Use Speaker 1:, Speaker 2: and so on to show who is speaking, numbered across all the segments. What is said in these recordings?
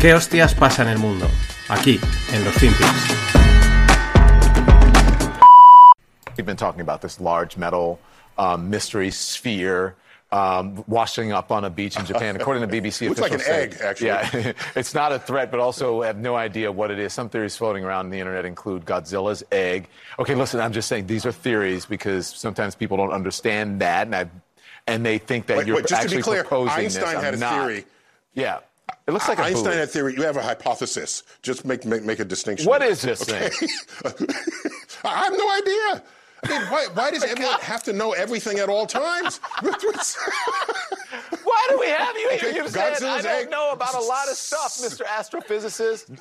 Speaker 1: ¿Qué hostias pasa en el mundo? Aquí, en los Finpics.
Speaker 2: We've been talking about this large metal um, mystery sphere um, washing up on a beach in Japan. According to BBC
Speaker 3: Looks like an
Speaker 2: say-
Speaker 3: egg, actually.
Speaker 2: Yeah, it's not a threat, but also have no idea what it is. Some theories floating around the internet include Godzilla's egg. Okay, listen, I'm just saying these are theories because sometimes people don't understand that, and I, and they think that
Speaker 3: Wait,
Speaker 2: you're
Speaker 3: wait, just to be
Speaker 2: actually
Speaker 3: clear,
Speaker 2: proposing
Speaker 3: Einstein
Speaker 2: this.
Speaker 3: had
Speaker 2: I'm
Speaker 3: a
Speaker 2: not.
Speaker 3: theory.
Speaker 2: Yeah, it looks like a
Speaker 3: Einstein had theory. You have a hypothesis. Just make make, make a distinction.
Speaker 2: What is this thing?
Speaker 3: I have no idea. I mean, why, why does oh everyone have to know everything at all times?
Speaker 2: Why do we have you here?
Speaker 3: Okay,
Speaker 2: You've said I don't
Speaker 3: egg-
Speaker 2: know about a lot of stuff, Mr. Astrophysicist.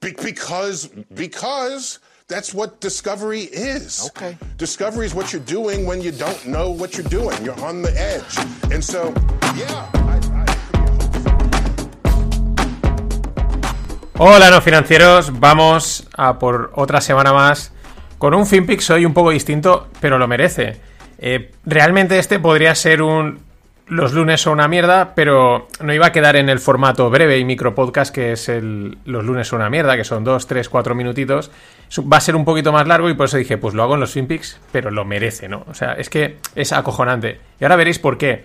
Speaker 3: Be- because because that's what discovery is.
Speaker 2: Okay.
Speaker 3: Discovery is what you're doing when you don't know what you're doing. You're on the edge, and so yeah. I,
Speaker 1: Hola, no financieros. Vamos a por otra semana más con un FinPix hoy un poco distinto, pero lo merece. Eh, realmente este podría ser un los lunes son una mierda, pero no iba a quedar en el formato breve y micro podcast que es el los lunes son una mierda, que son dos, tres, cuatro minutitos. Va a ser un poquito más largo y por eso dije, pues lo hago en los FinPix, pero lo merece, ¿no? O sea, es que es acojonante. Y ahora veréis por qué.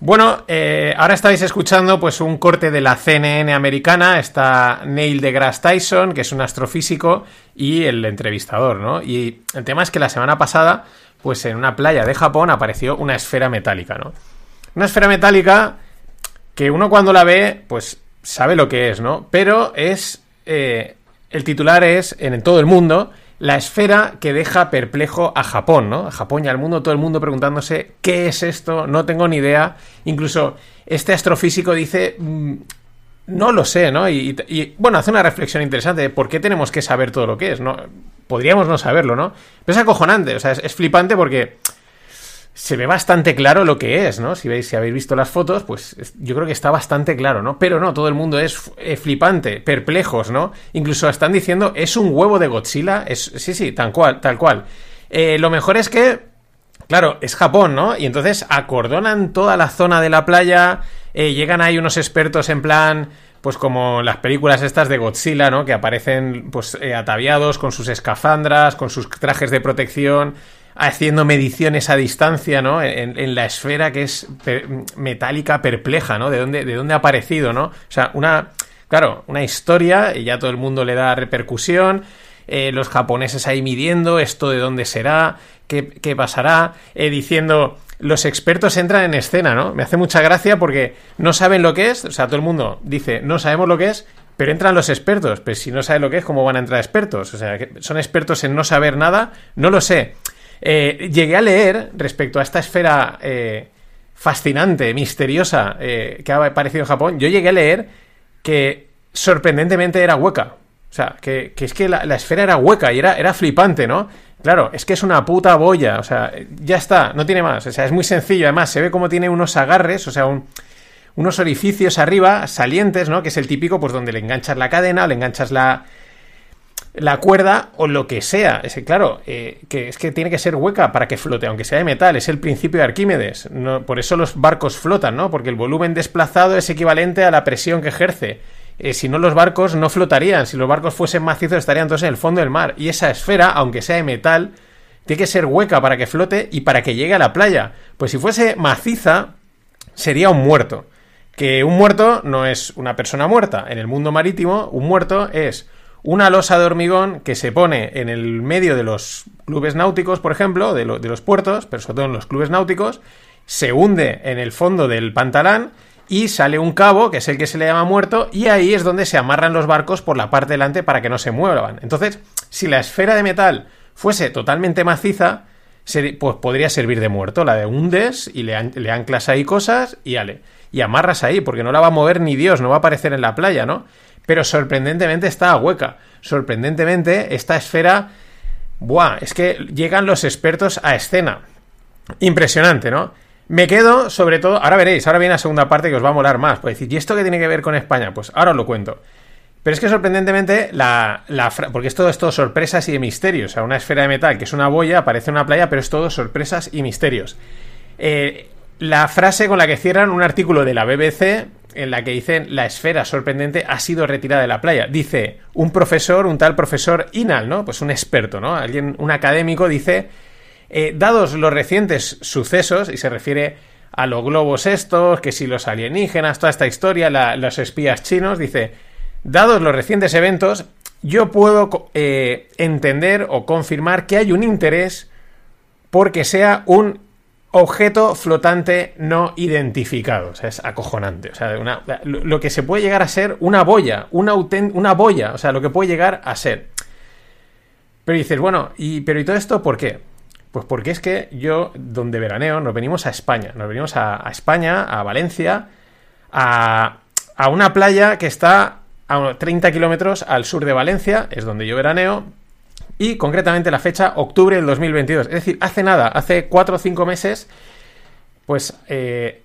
Speaker 1: Bueno, eh, ahora estáis escuchando pues un corte de la CNN americana, está Neil deGrasse Tyson, que es un astrofísico, y el entrevistador, ¿no? Y el tema es que la semana pasada, pues en una playa de Japón apareció una esfera metálica, ¿no? Una esfera metálica que uno cuando la ve, pues sabe lo que es, ¿no? Pero es... eh, el titular es, en todo el mundo, la esfera que deja perplejo a Japón, ¿no? A Japón y al mundo, todo el mundo preguntándose, ¿qué es esto? No tengo ni idea. Incluso este astrofísico dice, "Mm, no lo sé, ¿no? Y, y- bueno, hace una reflexión interesante de por qué tenemos que saber todo lo que es, ¿no? Podríamos no saberlo, ¿no? Pero es acojonante, o sea, es flipante porque se ve bastante claro lo que es, ¿no? Si veis, si habéis visto las fotos, pues es- yo creo que está bastante claro, ¿no? Pero no, todo el mundo es eh, flipante, perplejos, ¿no? Incluso están diciendo, es un huevo de Godzilla, es, sí, sí, tal cual, tal cual. Eh, lo mejor es que, claro, es Japón, ¿no? Y entonces acordonan toda la zona de la playa, eh, llegan ahí unos expertos en plan, pues como las películas estas de Godzilla, ¿no? Que aparecen pues ataviados con sus escafandras, con sus trajes de protección, haciendo mediciones a distancia, ¿no? En, la esfera que es metálica perpleja, ¿no? De dónde, de dónde ha aparecido, ¿no? O sea, una, claro, una historia y ya todo el mundo le da repercusión. eh, los japoneses ahí midiendo esto de dónde será, qué, qué pasará, eh, diciendo los expertos entran en escena, ¿no? Me hace mucha gracia porque no saben lo que es, o sea, todo el mundo dice, no sabemos lo que es, pero entran los expertos, pero si no saben lo que es, ¿cómo van a entrar expertos? O sea, son expertos en no saber nada, no lo sé. Eh, llegué a leer respecto a esta esfera eh, fascinante, misteriosa eh, que ha aparecido en Japón, yo llegué a leer que sorprendentemente era hueca. O sea, que, es que la, esfera era hueca y era, era flipante, ¿no? Claro, es que es una puta boya, o sea, ya está, no tiene más. O sea, es muy sencillo, además, se ve como tiene unos agarres, o sea, un, unos orificios arriba, salientes, ¿no? Que es el típico, pues donde le enganchas la cadena le enganchas la, la cuerda o lo que sea. Es claro, eh, que es que tiene que ser hueca para que flote, aunque sea de metal. Es el principio de Arquímedes. No, por eso los barcos flotan, ¿no? Porque el volumen desplazado es equivalente a la presión que ejerce. Eh, si no, los barcos no flotarían. Si los barcos fuesen macizos, estarían todos en el fondo del mar. Y esa esfera, aunque sea de metal, tiene que ser hueca para que flote y para que llegue a la playa. Pues si fuese maciza, sería un muerto. Que un muerto no es una persona muerta. En el mundo marítimo, un muerto es una losa de hormigón que se pone en el medio de los clubes náuticos, por ejemplo, de, lo- de los puertos, pero sobre todo en los clubes náuticos, se hunde en el fondo del pantalán y sale un cabo, que es el que se le llama muerto, y ahí es donde se amarran los barcos por la parte delante para que no se muevan. Entonces, si la esfera de metal fuese totalmente maciza, pues podría servir de muerto. La de hundes y le, le anclas ahí cosas y ale. Y amarras ahí, porque no la va a mover ni Dios, no va a aparecer en la playa, ¿no? Pero sorprendentemente está hueca. Sorprendentemente, esta esfera. Buah, es que llegan los expertos a escena. Impresionante, ¿no? Me quedo, sobre todo, ahora veréis, ahora viene la segunda parte que os va a molar más. Pues decir, ¿y esto qué tiene que ver con España? Pues ahora os lo cuento. Pero es que sorprendentemente, la, la porque es todo esto sorpresas y de misterios. O sea, una esfera de metal que es una boya, aparece en una playa, pero es todo sorpresas y misterios. Eh, la frase con la que cierran un artículo de la BBC en la que dicen la esfera sorprendente ha sido retirada de la playa. Dice un profesor, un tal profesor Inal, ¿no? Pues un experto, ¿no? Alguien, un académico dice, eh, dados los recientes sucesos, y se refiere a los globos estos, que si los alienígenas, toda esta historia, los espías chinos, dice, dados los recientes eventos, yo puedo eh, entender o confirmar que hay un interés porque sea un objeto flotante no identificado. O sea, es acojonante. O sea, lo que se puede llegar a ser una boya, una, una boya, o sea, lo que puede llegar a ser. Pero dices, bueno, y, pero ¿y todo esto por qué? Pues porque es que yo, donde veraneo, nos venimos a España. Nos venimos a, España, a Valencia, a, a, una playa que está a 30 kilómetros al sur de Valencia, es donde yo veraneo, y concretamente la fecha octubre del 2022. Es decir, hace nada, hace 4 o 5 meses, pues eh,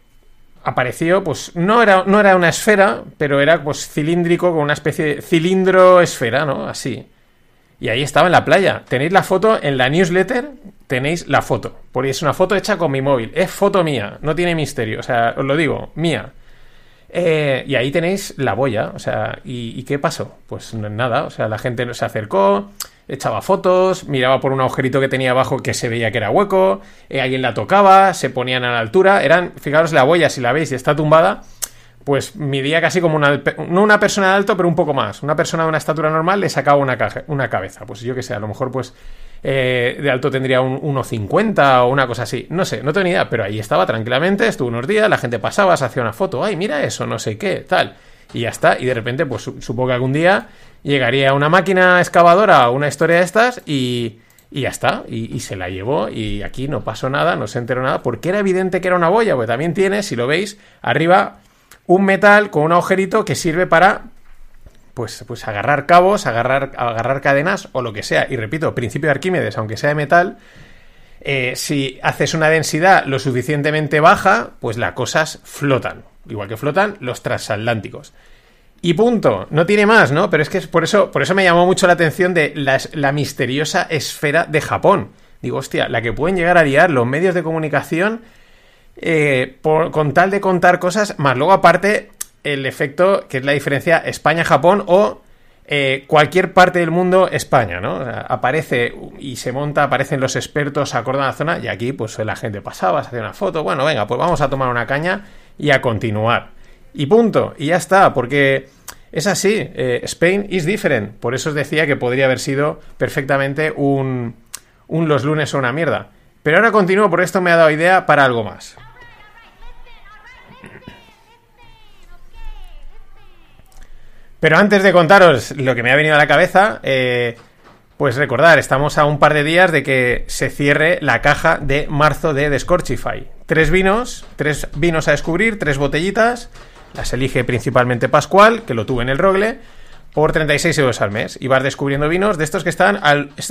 Speaker 1: apareció, pues no era, no era una esfera, pero era pues cilíndrico con una especie de cilindro esfera, ¿no? Así. Y ahí estaba en la playa. Tenéis la foto en la newsletter, tenéis la foto. Porque es una foto hecha con mi móvil. Es foto mía, no tiene misterio. O sea, os lo digo, mía. Eh, y ahí tenéis la boya. O sea, ¿y, ¿y, qué pasó? Pues nada, o sea, la gente se acercó, echaba fotos, miraba por un agujerito que tenía abajo que se veía que era hueco, eh, alguien la tocaba, se ponían a la altura, eran, fijaros la huella, si la veis y está tumbada, pues midía casi como una, no una persona de alto, pero un poco más. Una persona de una estatura normal le sacaba una, una cabeza, pues yo que sé, a lo mejor pues eh, de alto tendría un 1,50 o una cosa así, no sé, no tengo ni idea, pero ahí estaba tranquilamente, estuvo unos días, la gente pasaba, se hacía una foto, ay, mira eso, no sé qué, tal y ya está. Y de repente, pues supongo que algún día llegaría una máquina excavadora o una historia de estas y, y ya está. Y, se la llevó y aquí no pasó nada, no se enteró nada, porque era evidente que era una boya, porque también tiene, si lo veis, arriba un metal con un agujerito que sirve para pues, pues agarrar cabos, agarrar, agarrar cadenas o lo que sea. Y repito, principio de Arquímedes, aunque sea de metal, eh, si haces una densidad lo suficientemente baja, pues las cosas flotan igual que flotan los transatlánticos. Y punto, no tiene más, ¿no? Pero es que por eso, por eso me llamó mucho la atención de la, misteriosa esfera de Japón. Digo, hostia, la que pueden llegar a liar los medios de comunicación eh, con tal de contar cosas, más luego aparte el efecto que es la diferencia España-Japón o eh, cualquier parte del mundo España, ¿no? aparece y se monta, aparecen los expertos, acordan la zona y aquí pues la gente pasaba, se hacía una foto, bueno, venga, pues vamos a tomar una caña y a continuar. Y punto, y ya está, porque es así, eh, Spain is different. Por eso os decía que podría haber sido perfectamente un, un los lunes o una mierda. Pero ahora continúo, por esto me ha dado idea para algo más. Pero antes de contaros lo que me ha venido a la cabeza, eh, pues recordar, estamos a un par de días de que se cierre la caja de marzo de Descorchify. Tres vinos, tres vinos a descubrir, tres botellitas. Las elige principalmente Pascual, que lo tuve en el Rogle, por 36 euros al mes. Y vas descubriendo vinos de estos que están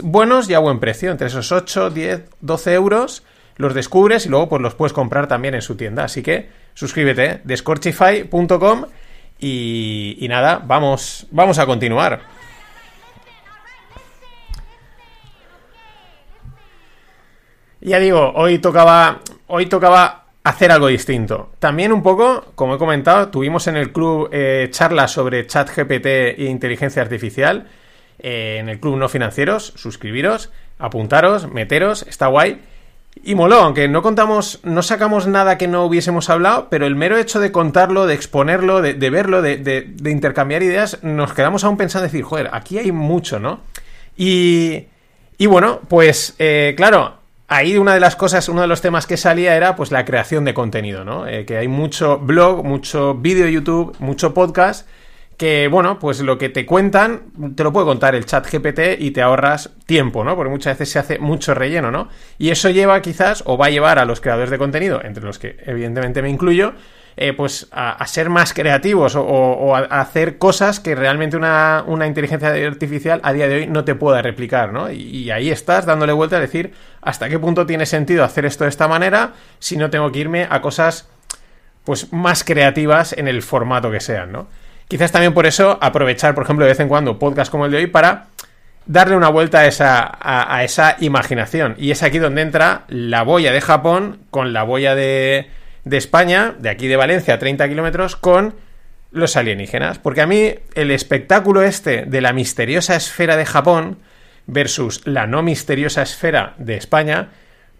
Speaker 1: buenos y a buen precio, entre esos 8, 10, 12 euros. Los descubres y luego pues los puedes comprar también en su tienda. Así que suscríbete, descorchify.com y, y nada, vamos, vamos a continuar. Ya digo, hoy tocaba, hoy tocaba hacer algo distinto. También un poco, como he comentado, tuvimos en el club eh, charlas sobre chat GPT e inteligencia artificial. Eh, en el club no financieros, suscribiros, apuntaros, meteros, está guay. Y moló, aunque no contamos, no sacamos nada que no hubiésemos hablado, pero el mero hecho de contarlo, de exponerlo, de, verlo, de, intercambiar ideas, nos quedamos aún pensando, decir, joder, aquí hay mucho, ¿no? Y, y bueno, pues eh, claro, ahí una de las cosas, uno de los temas que salía era pues la creación de contenido, ¿no? Eh, que hay mucho blog, mucho vídeo YouTube, mucho podcast que, bueno, pues lo que te cuentan te lo puede contar el chat GPT y te ahorras tiempo, ¿no? Porque muchas veces se hace mucho relleno, ¿no? Y eso lleva quizás, o va a llevar a los creadores de contenido, entre los que evidentemente me incluyo, eh, pues a, ser más creativos o, a, hacer cosas que realmente una, inteligencia artificial a día de hoy no te pueda replicar, ¿no? Y, ahí estás dándole vuelta a decir hasta qué punto tiene sentido hacer esto de esta manera si no tengo que irme a cosas pues más creativas en el formato que sean, ¿no? Quizás también por eso aprovechar, por ejemplo, de vez en cuando podcast como el de hoy para darle una vuelta a esa, a esa imaginación. Y es aquí donde entra la boya de Japón con la boya de, de España, de aquí de Valencia a 30 kilómetros, con los alienígenas. Porque a mí el espectáculo este de la misteriosa esfera de Japón versus la no misteriosa esfera de España,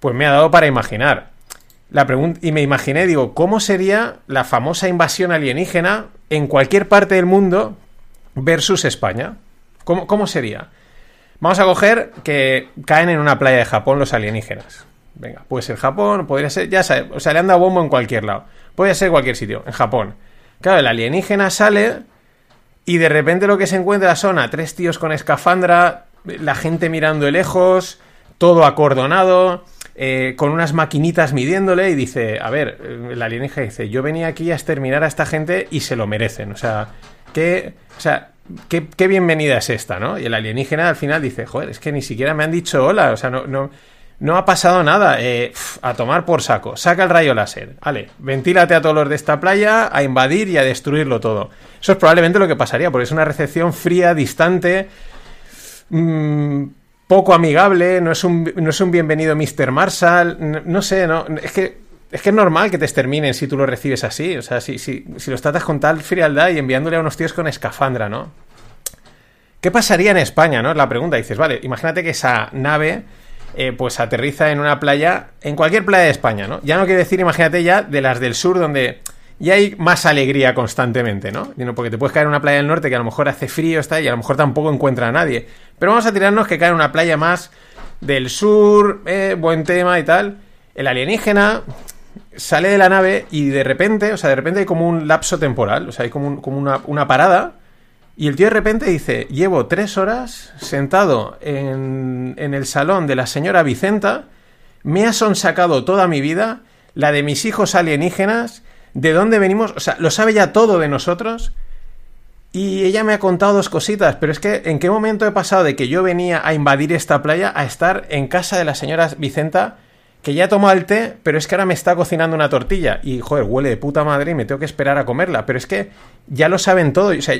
Speaker 1: pues me ha dado para imaginar. La y me imaginé, digo, ¿cómo sería la famosa invasión alienígena en cualquier parte del mundo versus España? ¿Cómo, cómo sería? Vamos a coger que caen en una playa de Japón los alienígenas. Venga, puede ser Japón, podría ser, ya sabes, o sea, le han dado bombo en cualquier lado. Puede ser cualquier sitio, en Japón. Claro, el alienígena sale y de repente lo que se encuentra son a tres tíos con escafandra, la gente mirando de lejos, todo acordonado, eh, con unas maquinitas midiéndole y dice, a ver, eh, el alienígena dice, yo venía aquí a exterminar a esta gente y se lo merecen. O sea, qué, o sea, qué, qué bienvenida es esta, ¿no? Y el alienígena al final dice, joder, es que ni siquiera me han dicho hola, o sea, no, no ha pasado nada. Eh, a tomar por saco. Saca el rayo láser. Vale, ventílate a todos los de esta playa, a invadir y a destruirlo todo. Eso es probablemente lo que pasaría, porque es una recepción fría, distante, mm, poco amigable, no es un, no es un bienvenido Mr. Marshall, no, no sé, no, es que... Es que es normal que te exterminen si tú lo recibes así. O sea, si, si, si los tratas con tal frialdad y enviándole a unos tíos con escafandra, ¿no? ¿Qué pasaría en España, no? Es la pregunta. Dices, vale, imagínate que esa nave eh, pues aterriza en una playa, en cualquier playa de España, ¿no? Ya no quiero decir, imagínate ya, de las del sur donde ya hay más alegría constantemente, ¿no? Porque te puedes caer en una playa del norte que a lo mejor hace frío, está, y a lo mejor tampoco encuentra a nadie. Pero vamos a tirarnos que cae en una playa más del sur, eh, buen tema y tal. El alienígena sale de la nave y de repente, o sea, de repente hay como un lapso temporal, o sea, hay como, un- como una, una parada. Y el tío de repente dice, llevo tres horas sentado en, en el salón de la señora Vicenta, me ha sonsacado toda mi vida, la de mis hijos alienígenas, de dónde venimos, o sea, lo sabe ya todo de nosotros. Y ella me ha contado dos cositas, pero es que ¿en qué momento he pasado de que yo venía a invadir esta playa a estar en casa de la señora Vicenta, que ya tomó el té, pero es que ahora me está cocinando una tortilla y, joder, huele de puta madre y me tengo que esperar a comerla? Pero es que ya lo saben todo, o sea,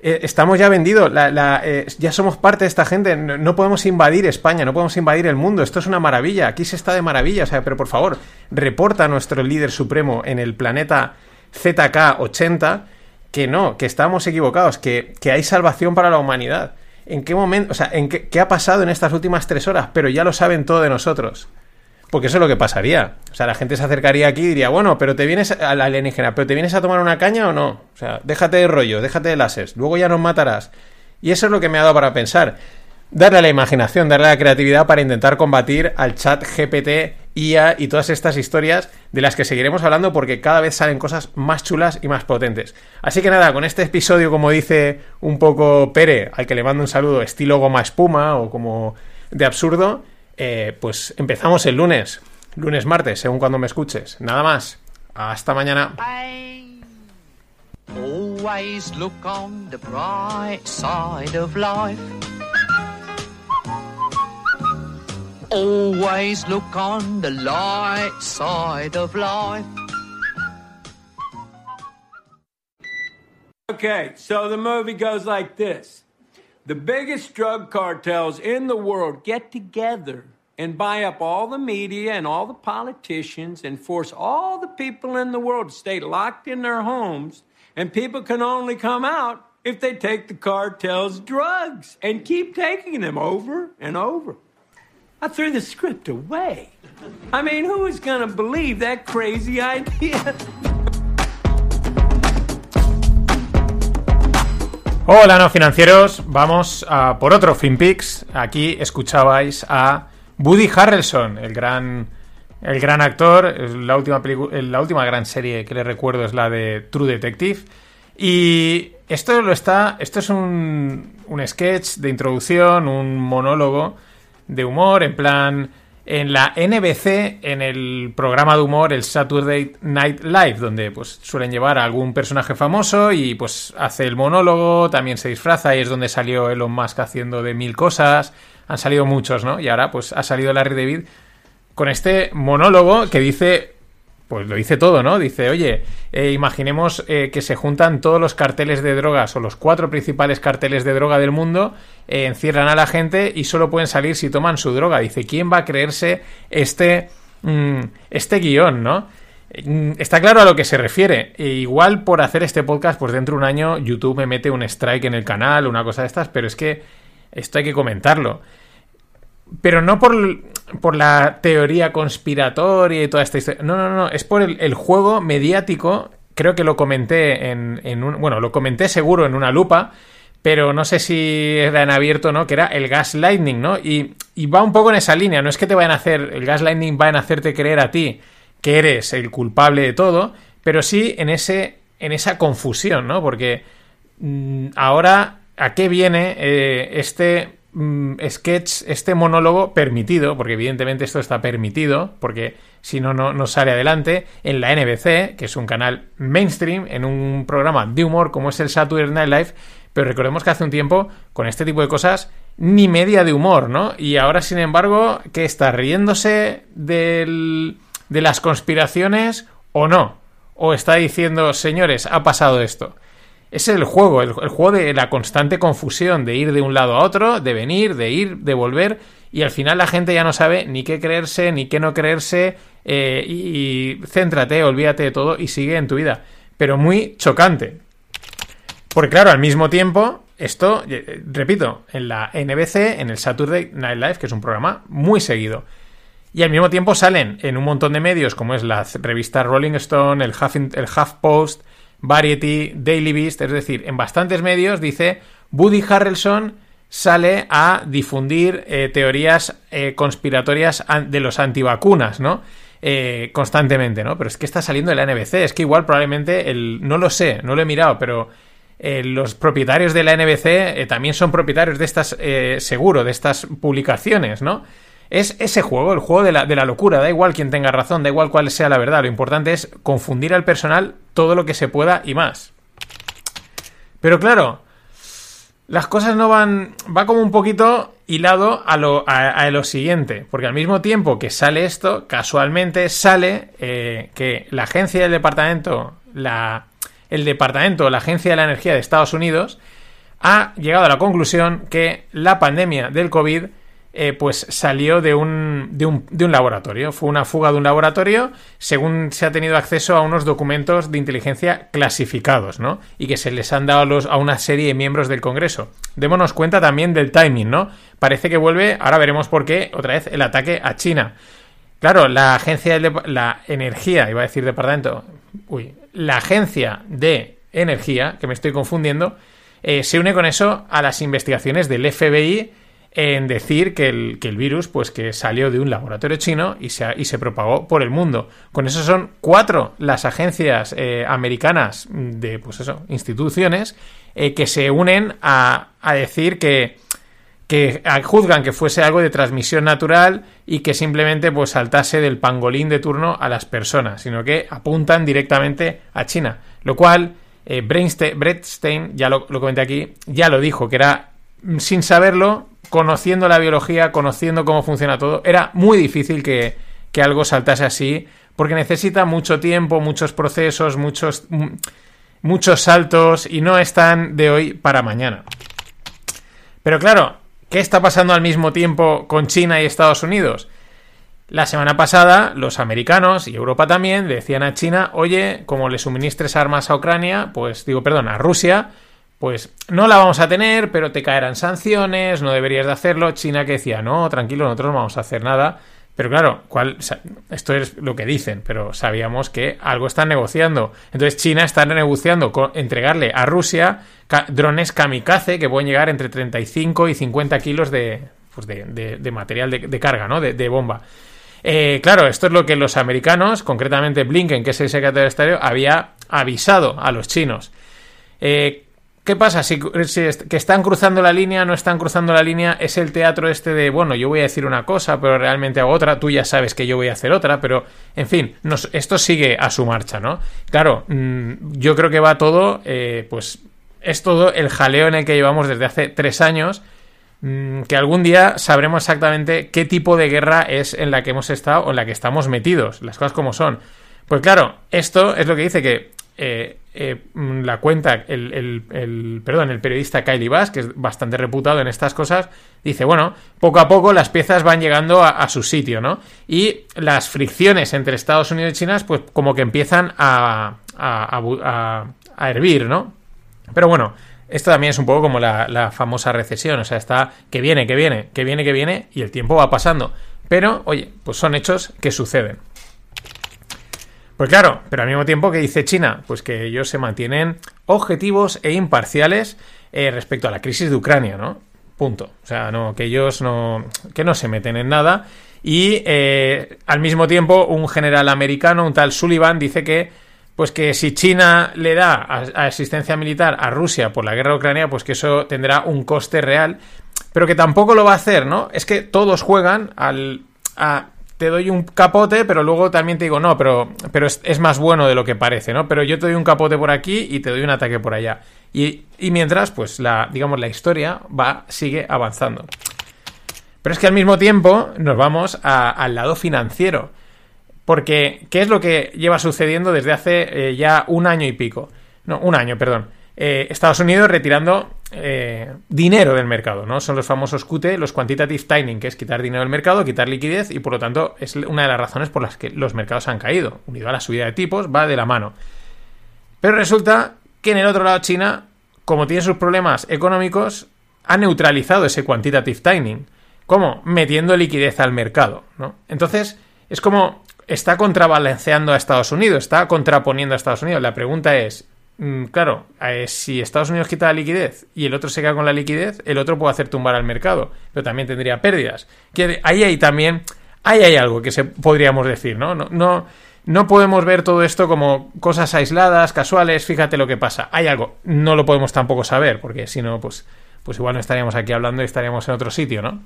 Speaker 1: eh, estamos ya vendidos, la- la, eh, ya somos parte de esta gente, no, podemos invadir España, no podemos invadir el mundo, esto es una maravilla, aquí se está de maravilla, o sea, pero por favor, reporta a nuestro líder supremo en el planeta ZK80 que no, que estamos equivocados, que, que hay salvación para la humanidad. ¿En qué momento, o sea, en qué, qué ha pasado en estas últimas tres horas? Pero ya lo saben todo de nosotros. Porque eso es lo que pasaría. O sea, la gente se acercaría aquí y diría, bueno, pero te vienes a la alienígena, pero te vienes a tomar una caña o no. O sea, déjate de rollo, déjate de láseres, luego ya nos matarás. Y eso es lo que me ha dado para pensar. Darle a la imaginación, darle a la creatividad para intentar combatir al chat GPT, IA y todas estas historias de las que seguiremos hablando porque cada vez salen cosas más chulas y más potentes. Así que nada, con este episodio, como dice un poco Pere, al que le mando un saludo, estilo goma espuma o como de absurdo, eh, pues empezamos el lunes, lunes, martes, según cuando me escuches. Nada más. Hasta mañana.
Speaker 4: Always look on the bright side of life. Always look on the light side of life.
Speaker 5: Okay, so the movie goes like this The biggest drug cartels in the world get together and buy up all the media and all the politicians and force all the people in the world to stay locked in their homes, and people can only come out if they take the cartel's drugs and keep taking them over and over. I threw the script away. I mean, who is going to believe that crazy idea?
Speaker 1: Hola, no financieros. Vamos por otro FinPix. Aquí escuchabais a Woody Harrelson, el gran, el gran actor. La última, la última gran serie que le recuerdo es la de True Detective. Y esto lo está. Esto es un, un sketch de introducción, un monólogo de humor, en plan. En la NBC, en el programa de humor, el Saturday Night Live, donde pues suelen llevar a algún personaje famoso y pues hace el monólogo, también se disfraza y es donde salió Elon Musk haciendo de mil cosas. Han salido muchos, ¿no? Y ahora pues ha salido Larry David con este monólogo que dice, pues lo dice todo, ¿no? Dice, oye, eh, imaginemos eh, que se juntan todos los carteles de drogas o los cuatro principales carteles de droga del mundo, eh, encierran a la gente y solo pueden salir si toman su droga. Dice, ¿quién va a creerse este, mm, este guion, ¿no? Mm, Está claro a lo que se refiere. E igual por hacer este podcast, pues dentro de un año YouTube me mete un strike en el canal, una cosa de estas, pero es que esto hay que comentarlo. Pero no por, por la teoría conspiratoria y toda esta historia. No, no, no. Es por el, el juego mediático. Creo que lo comenté en, en. Bueno, lo comenté seguro en una lupa. Pero no sé si era en abierto no, que era el gaslighting, ¿no? Y, y va un poco en esa línea. No es que te vayan a hacer. El gaslighting va a hacerte creer a ti que eres el culpable de todo. Pero sí en ese. en esa confusión, ¿no? Porque. mm, ahora. ¿A qué viene eh, este mm, sketch, este monólogo permitido, porque evidentemente esto está permitido, porque si no, no, sale adelante, en la NBC, que es un canal mainstream, en un programa de humor como es el Saturday Night Live, pero recordemos que hace un tiempo, con este tipo de cosas, ni media de humor, ¿no? Y ahora, sin embargo, ¿qué está riéndose del- de las conspiraciones o no? ¿O está diciendo, señores, ha pasado esto? Es el juego, el, juego de la constante confusión, de ir de un lado a otro, de venir, de ir, de volver, y al final la gente ya no sabe ni qué creerse, ni qué no creerse, eh, y, céntrate, olvídate de todo y sigue en tu vida. Pero muy chocante. Porque claro, al mismo tiempo, esto, eh, repito, en la NBC, en el Saturday Night Live, que es un programa muy seguido. Y al mismo tiempo salen en un montón de medios, como es la revista Rolling Stone, el Huffing- el HuffPost, Variety, Daily Beast, es decir, en bastantes medios dice Woody Harrelson sale a difundir eh, teorías eh, conspiratorias de los antivacunas, ¿no? Eh, constantemente, ¿no? Pero es que está saliendo de la NBC, es que igual probablemente el, no lo sé, no lo he mirado, pero eh, los propietarios de la NBC eh, también son propietarios de estas, eh, seguro, de estas publicaciones, ¿no? Es ese juego, el juego de la, de la locura, da igual quien tenga razón, da igual cuál sea la verdad, lo importante es confundir al personal todo lo que se pueda y más. Pero claro, las cosas no van. Va como un poquito hilado a lo, a lo siguiente. Porque al mismo tiempo que sale esto, casualmente sale eh, que la agencia del departamento, la, el departamento, la agencia de la energía de Estados Unidos, ha llegado a la conclusión que la pandemia del COVID eh, pues salió de un, de, un, de un laboratorio. Fue una fuga de un laboratorio, según se ha tenido acceso a unos documentos de inteligencia clasificados, ¿no? Y que se les han dado a, los, a una serie de miembros del Congreso. Démonos cuenta también del timing, ¿no? Parece que vuelve, ahora veremos por qué, otra vez el ataque a China. Claro, la agencia de la energía, iba a decir departamento, uy, la agencia de energía, que me estoy confundiendo, eh, se une con eso a las investigaciones del FBI en decir que el, que el virus, pues que salió de un laboratorio chino y se, y se propagó por el mundo. Con eso son cuatro las agencias eh, americanas de, pues eso, instituciones eh, que se unen a, a decir que, que juzgan que fuese algo de transmisión natural y que simplemente pues saltase del pangolín de turno a las personas, sino que apuntan directamente a China. Lo cual, eh, ya lo, comenté aquí, ya lo dijo, que era sin saberlo, conociendo la biología, conociendo cómo funciona todo, era muy difícil que, que algo saltase así, porque necesita mucho tiempo, muchos procesos, muchos, mm, muchos saltos y no están de hoy para mañana. Pero claro, ¿qué está pasando al mismo tiempo con China y Estados Unidos? La semana pasada, los americanos y Europa también decían a China, oye, como le suministres armas a Ucrania, pues digo, perdón, a Rusia, pues no la vamos a tener, pero te caerán sanciones, no deberías de hacerlo. China que decía, no, tranquilo, nosotros no vamos a hacer nada. Pero claro, ¿cuál, esto es lo que dicen, pero sabíamos que algo están negociando. Entonces China está negociando con entregarle a Rusia drones kamikaze que pueden llegar entre 35 y 50 kilos de, pues de, de- material de, carga, ¿no? De, de bomba. Eh, claro, esto es lo que los americanos, concretamente Blinken, que es el secretario de Estado, había avisado a los chinos. Eh, ¿Qué pasa? Si, que están cruzando la línea, no están cruzando la línea, es el teatro este de, bueno, yo voy a decir una cosa, pero realmente hago otra, tú ya sabes que yo voy a hacer otra, pero, en fin, esto sigue a su marcha, ¿no? Claro, mm, yo creo que va todo, eh, pues, es todo el jaleo en el que llevamos desde hace tres años, mm, que algún día sabremos exactamente qué tipo de guerra es en la que hemos estado o en la que estamos metidos, las cosas como son. Pues claro, esto es lo que dice que eh, eh, mm, la cuenta, el, perdón, el periodista Kylie Bass, que es bastante reputado en estas cosas, dice, bueno, poco a poco las piezas van llegando a, su sitio, ¿no? Y las fricciones entre Estados Unidos y China, pues como que empiezan a- a hervir, ¿no? Pero bueno, esto también es un poco como la, la famosa recesión, o sea, está que viene, que viene, que viene, que viene, y el tiempo va pasando. Pero, oye, pues son hechos que suceden. Pues claro, pero al mismo tiempo que dice China, pues que ellos se mantienen objetivos e imparciales eh, respecto a la crisis de Ucrania, ¿no? Punto. O sea, no, que ellos no, que no se meten en nada. Y eh, al mismo tiempo, un general americano, un tal Sullivan, dice que, pues que si China le da asistencia militar a Rusia por la guerra de Ucrania, pues que eso tendrá un coste real, pero que tampoco lo va a hacer, ¿no? Es que todos juegan al a te doy un capote, pero luego también te digo, no, pero, pero es, es más bueno de lo que parece, ¿no? Pero yo te doy un capote por aquí y te doy un ataque por allá. Y, y mientras, pues la, digamos, la historia va, sigue avanzando. Pero es que al mismo tiempo nos vamos al lado financiero. Porque, ¿qué es lo que lleva sucediendo desde hace eh, ya un año y pico? No, un año, perdón. Eh, Estados Unidos retirando eh, dinero del mercado, ¿no? Son los famosos QT, los quantitative tightening, que es quitar dinero del mercado, quitar liquidez, y por lo tanto es una de las razones por las que los mercados han caído. Unido a la subida de tipos, va de la mano. Pero resulta que en el otro lado China, como tiene sus problemas económicos, ha neutralizado ese quantitative tightening. ¿Cómo? Metiendo liquidez al mercado, ¿no? Entonces, es como está contrabalanceando a Estados Unidos, está contraponiendo a Estados Unidos. La pregunta es, claro, eh, si Estados Unidos quita la liquidez y el otro se queda con la liquidez, el otro puede hacer tumbar al mercado, pero también tendría pérdidas. Que ahí hay también, ahí hay algo que se podríamos decir, ¿no? No, no, no podemos ver todo esto como cosas aisladas, casuales, fíjate lo que pasa. Hay algo, no lo podemos tampoco saber, porque si no, pues, pues igual no estaríamos aquí hablando y estaríamos en otro sitio, ¿no?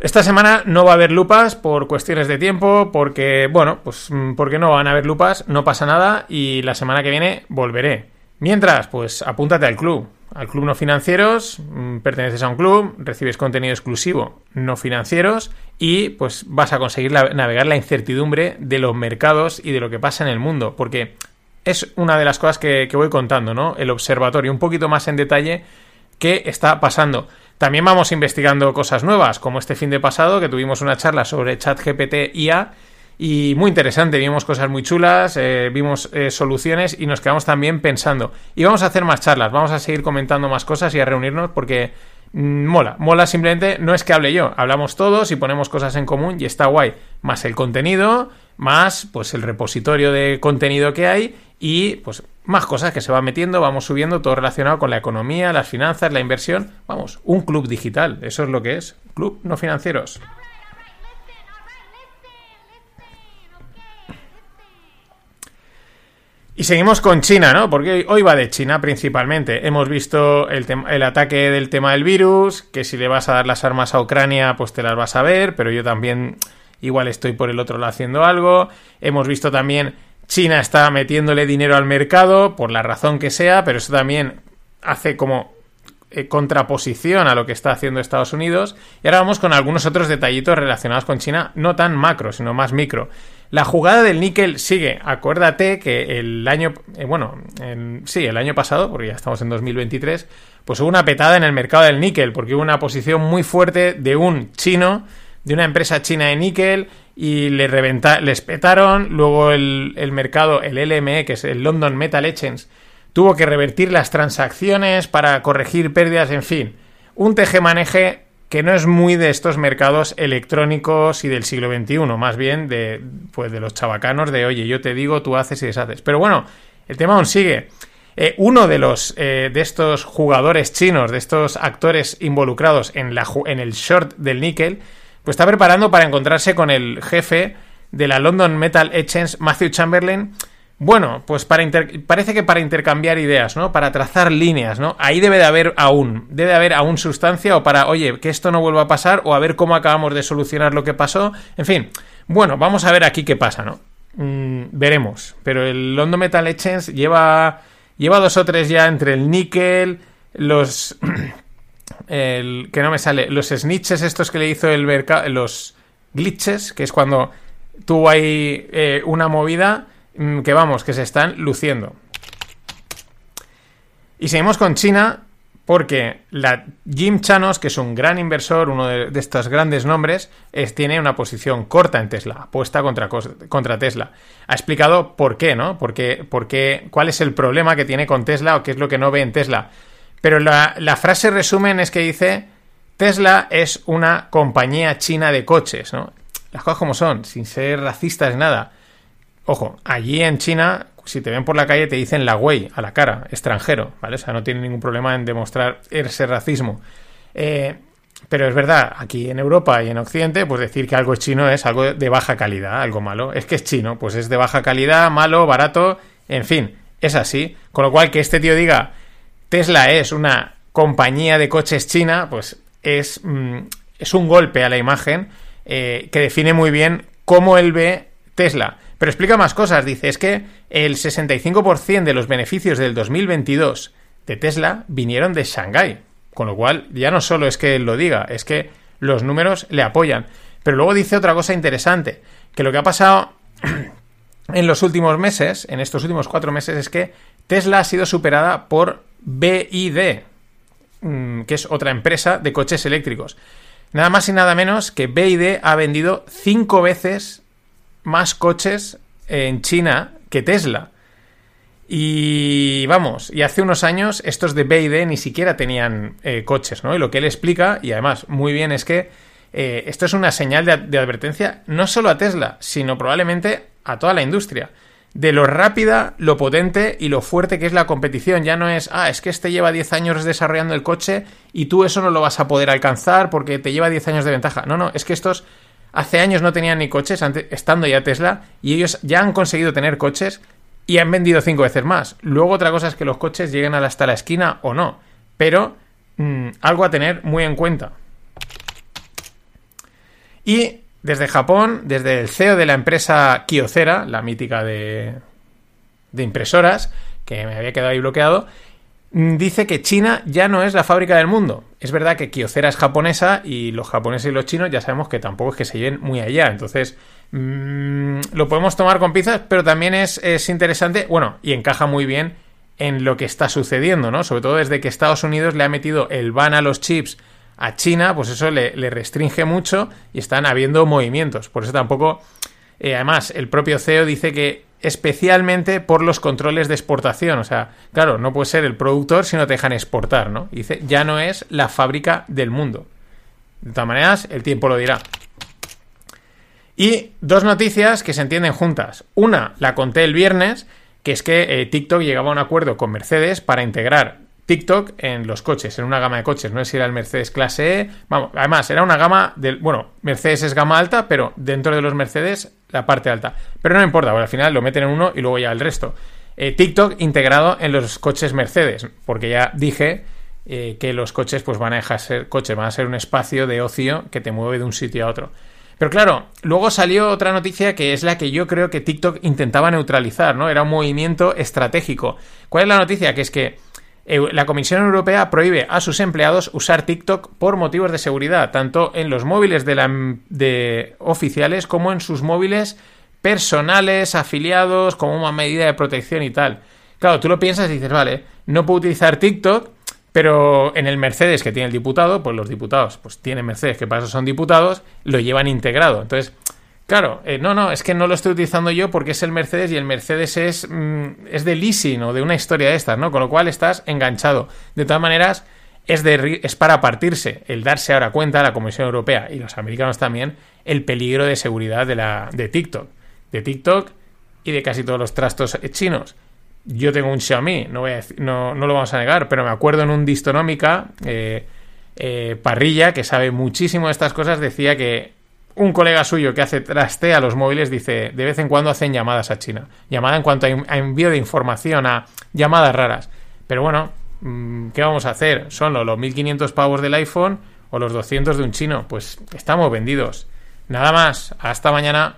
Speaker 1: Esta semana no va a haber lupas por cuestiones de tiempo, porque, bueno, pues mm, porque no van a haber lupas, no pasa nada y la semana que viene volveré. Mientras, pues apúntate al club, al club no financieros, mm, perteneces a un club, recibes contenido exclusivo no financieros y pues vas a conseguir navegar la incertidumbre de los mercados y de lo que pasa en el mundo, porque es una de las cosas que, que voy contando, ¿no? El observatorio, un poquito más en detalle qué está pasando. También vamos investigando cosas nuevas, como este fin de pasado que tuvimos una charla sobre ChatGPT IA y muy interesante, vimos cosas muy chulas, eh, vimos eh, soluciones y nos quedamos también pensando. Y vamos a hacer más charlas, vamos a seguir comentando más cosas y a reunirnos porque mm, mola, mola simplemente, no es que hable yo, hablamos todos y ponemos cosas en común y está guay, más el contenido, más pues el repositorio de contenido que hay y pues más cosas que se van metiendo, vamos subiendo, todo relacionado con la economía, las finanzas, la inversión. Vamos, un club digital, eso es lo que es. Club no financieros. Y seguimos con China, ¿no? Porque hoy, va de China principalmente. Hemos visto el, el ataque del tema del virus, que si le vas a dar las armas a Ucrania, pues te las vas a ver, pero yo también igual estoy por el otro lado haciendo algo. Hemos visto también China está metiéndole dinero al mercado, por la razón que sea, pero eso también hace como eh, contraposición a lo que está haciendo Estados Unidos. Y ahora vamos con algunos otros detallitos relacionados con China, no tan macro, sino más micro. La jugada del níquel sigue. Acuérdate que el año, eh, bueno, en- sí, el año pasado, porque ya estamos en 2023, pues hubo una petada en el mercado del níquel, porque hubo una posición muy fuerte de un chino, de una empresa china de níquel, y le reventa, les petaron. Luego el, el mercado, el LME, que es el London Metal Exchange, tuvo que revertir las transacciones para corregir pérdidas, en fin. Un tejemaneje que no es muy de estos mercados electrónicos y del siglo XXI, más bien de, pues de los chabacanos de, oye, yo te digo, tú haces y deshaces. Pero bueno, el tema aún sigue. Eh, uno de los eh, de estos jugadores chinos, de estos actores involucrados en, la, en el short del níquel, pues está preparando para encontrarse con el jefe de la London Metal Exchange, Matthew Chamberlain. Bueno, pues para parece que para intercambiar ideas, ¿no? Para trazar líneas, ¿no? Ahí debe de haber aún, debe de haber aún sustancia o para, oye, que esto no vuelva a pasar o a ver cómo acabamos de solucionar lo que pasó. En fin, bueno, vamos a ver aquí qué pasa, ¿no? Mm, veremos. Pero el London Metal Exchange lleva, lleva dos o tres ya entre el níquel, los... el que no me sale, los snitches estos que le hizo el mercado, los glitches, que es cuando tuvo ahí eh, una movida mm, que vamos, que se están luciendo. Y seguimos con China porque la Jim Chanos, que es un gran inversor, uno de, estos grandes nombres, es, tiene una posición corta en Tesla, apuesta contra, contra Tesla. Ha explicado por qué, ¿no? Por qué, cuál es el problema que tiene con Tesla o qué es lo que no ve en Tesla. Pero la, frase resumen es que dice, Tesla es una compañía china de coches, ¿no? Las cosas como son, sin ser racistas nada. Ojo, allí en China si te ven por la calle te dicen la güey a la cara, extranjero, ¿vale? O sea, no tienen ningún problema en demostrar ese racismo. Eh, pero es verdad, aquí en Europa y en Occidente, pues decir que algo chino es algo de baja calidad, algo malo. Es que es chino, pues es de baja calidad, malo, barato, en fin, es así. Con lo cual, que este tío diga Tesla es una compañía de coches china, pues es, mm, es un golpe a la imagen eh, que define muy bien cómo él ve Tesla. Pero explica más cosas. Dice, es que el 65% de los beneficios del 2022 de Tesla vinieron de Shanghái. Con lo cual, ya no solo es que él lo diga, es que los números le apoyan. Pero luego dice otra cosa interesante, que lo que ha pasado en los últimos meses, en estos últimos cuatro meses, es que Tesla ha sido superada por BID, mm, que es otra empresa de coches eléctricos. Nada más y nada menos que BID ha vendido cinco veces más coches en China que Tesla. Y vamos, y hace unos años estos de BYD ni siquiera tenían eh, coches, ¿no? Y lo que él explica, y además muy bien, es que eh, esto es una señal de, advertencia no solo a Tesla, sino probablemente a toda la industria. De lo rápida, lo potente y lo fuerte que es la competición. Ya no es, ah, es que este lleva 10 años desarrollando el coche y tú eso no lo vas a poder alcanzar porque te lleva 10 años de ventaja. No, no, es que estos Hace años no tenían ni coches, estando ya Tesla, y ellos ya han conseguido tener coches y han vendido cinco veces más. Luego otra cosa es que los coches lleguen hasta la esquina o no, pero mm, algo a tener muy en cuenta. Y desde Japón, desde el CEO de la empresa Kyocera, la mítica de, de impresoras, que me había quedado ahí bloqueado, Mm, dice que China ya no es la fábrica del mundo. Es verdad que Kyocera es japonesa y los japoneses y los chinos ya sabemos que tampoco es que se lleven muy allá. Entonces, mmm, lo podemos tomar con pinzas, pero también es, es, interesante, bueno, y encaja muy bien en lo que está sucediendo, ¿no? Sobre todo desde que Estados Unidos le ha metido el ban a los chips a China, pues eso le, restringe mucho y están habiendo movimientos. Por eso tampoco... Eh, además, el propio CEO dice que especialmente por los controles de exportación. O sea, claro, no puede ser el productor si no te dejan exportar, ¿no? dice, ya no es la fábrica del mundo. De todas maneras, el tiempo lo dirá. Y dos noticias que se entienden juntas. Una, la conté el viernes, que es que eh, TikTok llegaba a un acuerdo con Mercedes para integrar TikTok en los coches, en una gama de coches. No sé si era el Mercedes clase E. Vamos, además, era una gama del. Bueno, Mercedes es gama alta, pero dentro de los Mercedes, la parte alta. Pero no importa, porque al final lo meten en uno y luego ya el resto. Eh, TikTok integrado en los coches Mercedes, porque ya dije eh, que los coches pues van a dejar ser coches, van a ser un espacio de ocio que te mueve de un sitio a otro. Pero claro, luego salió otra noticia que es la que yo creo que TikTok intentaba neutralizar, ¿no? Era un movimiento estratégico. ¿Cuál es la noticia? Que es que la Comisión Europea prohíbe a sus empleados usar TikTok por motivos de seguridad, tanto en los móviles de, la, de oficiales como en sus móviles personales, afiliados, como una medida de protección y tal. Claro, tú lo piensas y dices, vale, no puedo utilizar TikTok, pero en el Mercedes que tiene el diputado, pues los diputados, pues tienen Mercedes, que para eso son diputados, lo llevan integrado. Entonces, Claro, eh, no, no, es que no lo estoy utilizando yo porque es el Mercedes y el Mercedes es, mm, es de leasing o de una historia de estas, ¿no? Con lo cual estás enganchado. De todas maneras, es, es para partirse el darse ahora cuenta a la Comisión Europea y los americanos también el peligro de seguridad de, la, de TikTok. De TikTok y de casi todos los trastos chinos. Yo tengo un Xiaomi, no, no, no, lo vamos a negar, pero me acuerdo en un Distonómica, eh, eh, Parrilla, que sabe muchísimo de estas cosas, decía que un colega suyo que hace trastea los móviles dice, de vez en cuando hacen llamadas a China. Llamada en cuanto a, envío de información, a llamadas raras. Pero bueno, mm, ¿qué vamos a hacer? ¿Son los 1500 pavos del iPhone o los 200 de un chino? Pues estamos vendidos. Nada más, hasta mañana.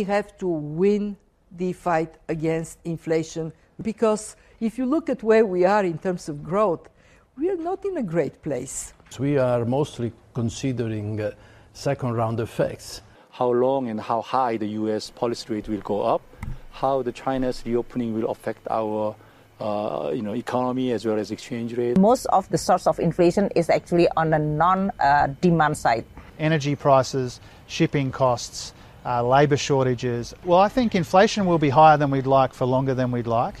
Speaker 6: We have to win the fight against inflation because if you look at where we are in terms of growth, we are not in a great place.
Speaker 7: We are mostly considering uh, second round effects.
Speaker 8: how long and how high the U.S. policy rate will go up, how the China's reopening will affect our uh, you know, economy as well as exchange rate.
Speaker 9: Most of the source of inflation is actually on the non-demand side.
Speaker 10: Energy prices, shipping costs, uh, labour shortages. Well, I think inflation will be higher than we'd like for longer than we'd like.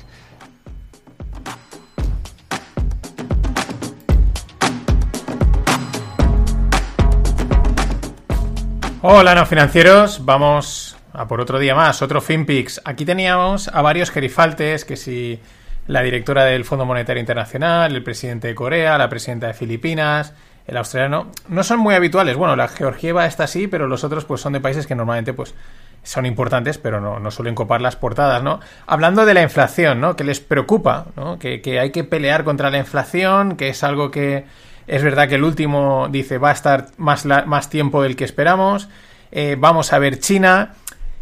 Speaker 1: Hola, no financieros. Vamos a por otro día más, otro FinPix. Aquí teníamos a varios gerifaltes, que si la directora del Fondo Monetario Internacional, el presidente de Corea, la presidenta de Filipinas, el australiano, no son muy habituales. Bueno, la georgieva está sí, pero los otros pues son de países que normalmente pues son importantes, pero no, no suelen copar las portadas, ¿no? Hablando de la inflación, ¿no? Que les preocupa, ¿no? Que, hay que pelear contra la inflación, que es algo que es verdad que el último dice va a estar más, más tiempo del que esperamos. Eh, vamos a ver China.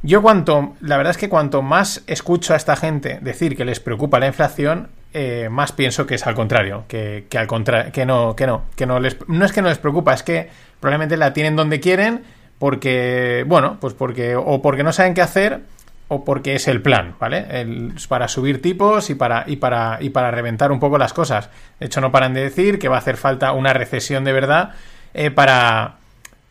Speaker 1: Yo cuanto, la verdad es que cuanto más escucho a esta gente decir que les preocupa la inflación, eh, más pienso que es al contrario, que, que al contrario, que no, que no, que no les, no es que no les preocupa, es que probablemente la tienen donde quieren, porque, bueno, pues porque, o porque no saben qué hacer, o porque es el plan, ¿vale? El- para subir tipos y para, y para, y para reventar un poco las cosas. De hecho, no paran de decir que va a hacer falta una recesión de verdad eh, para,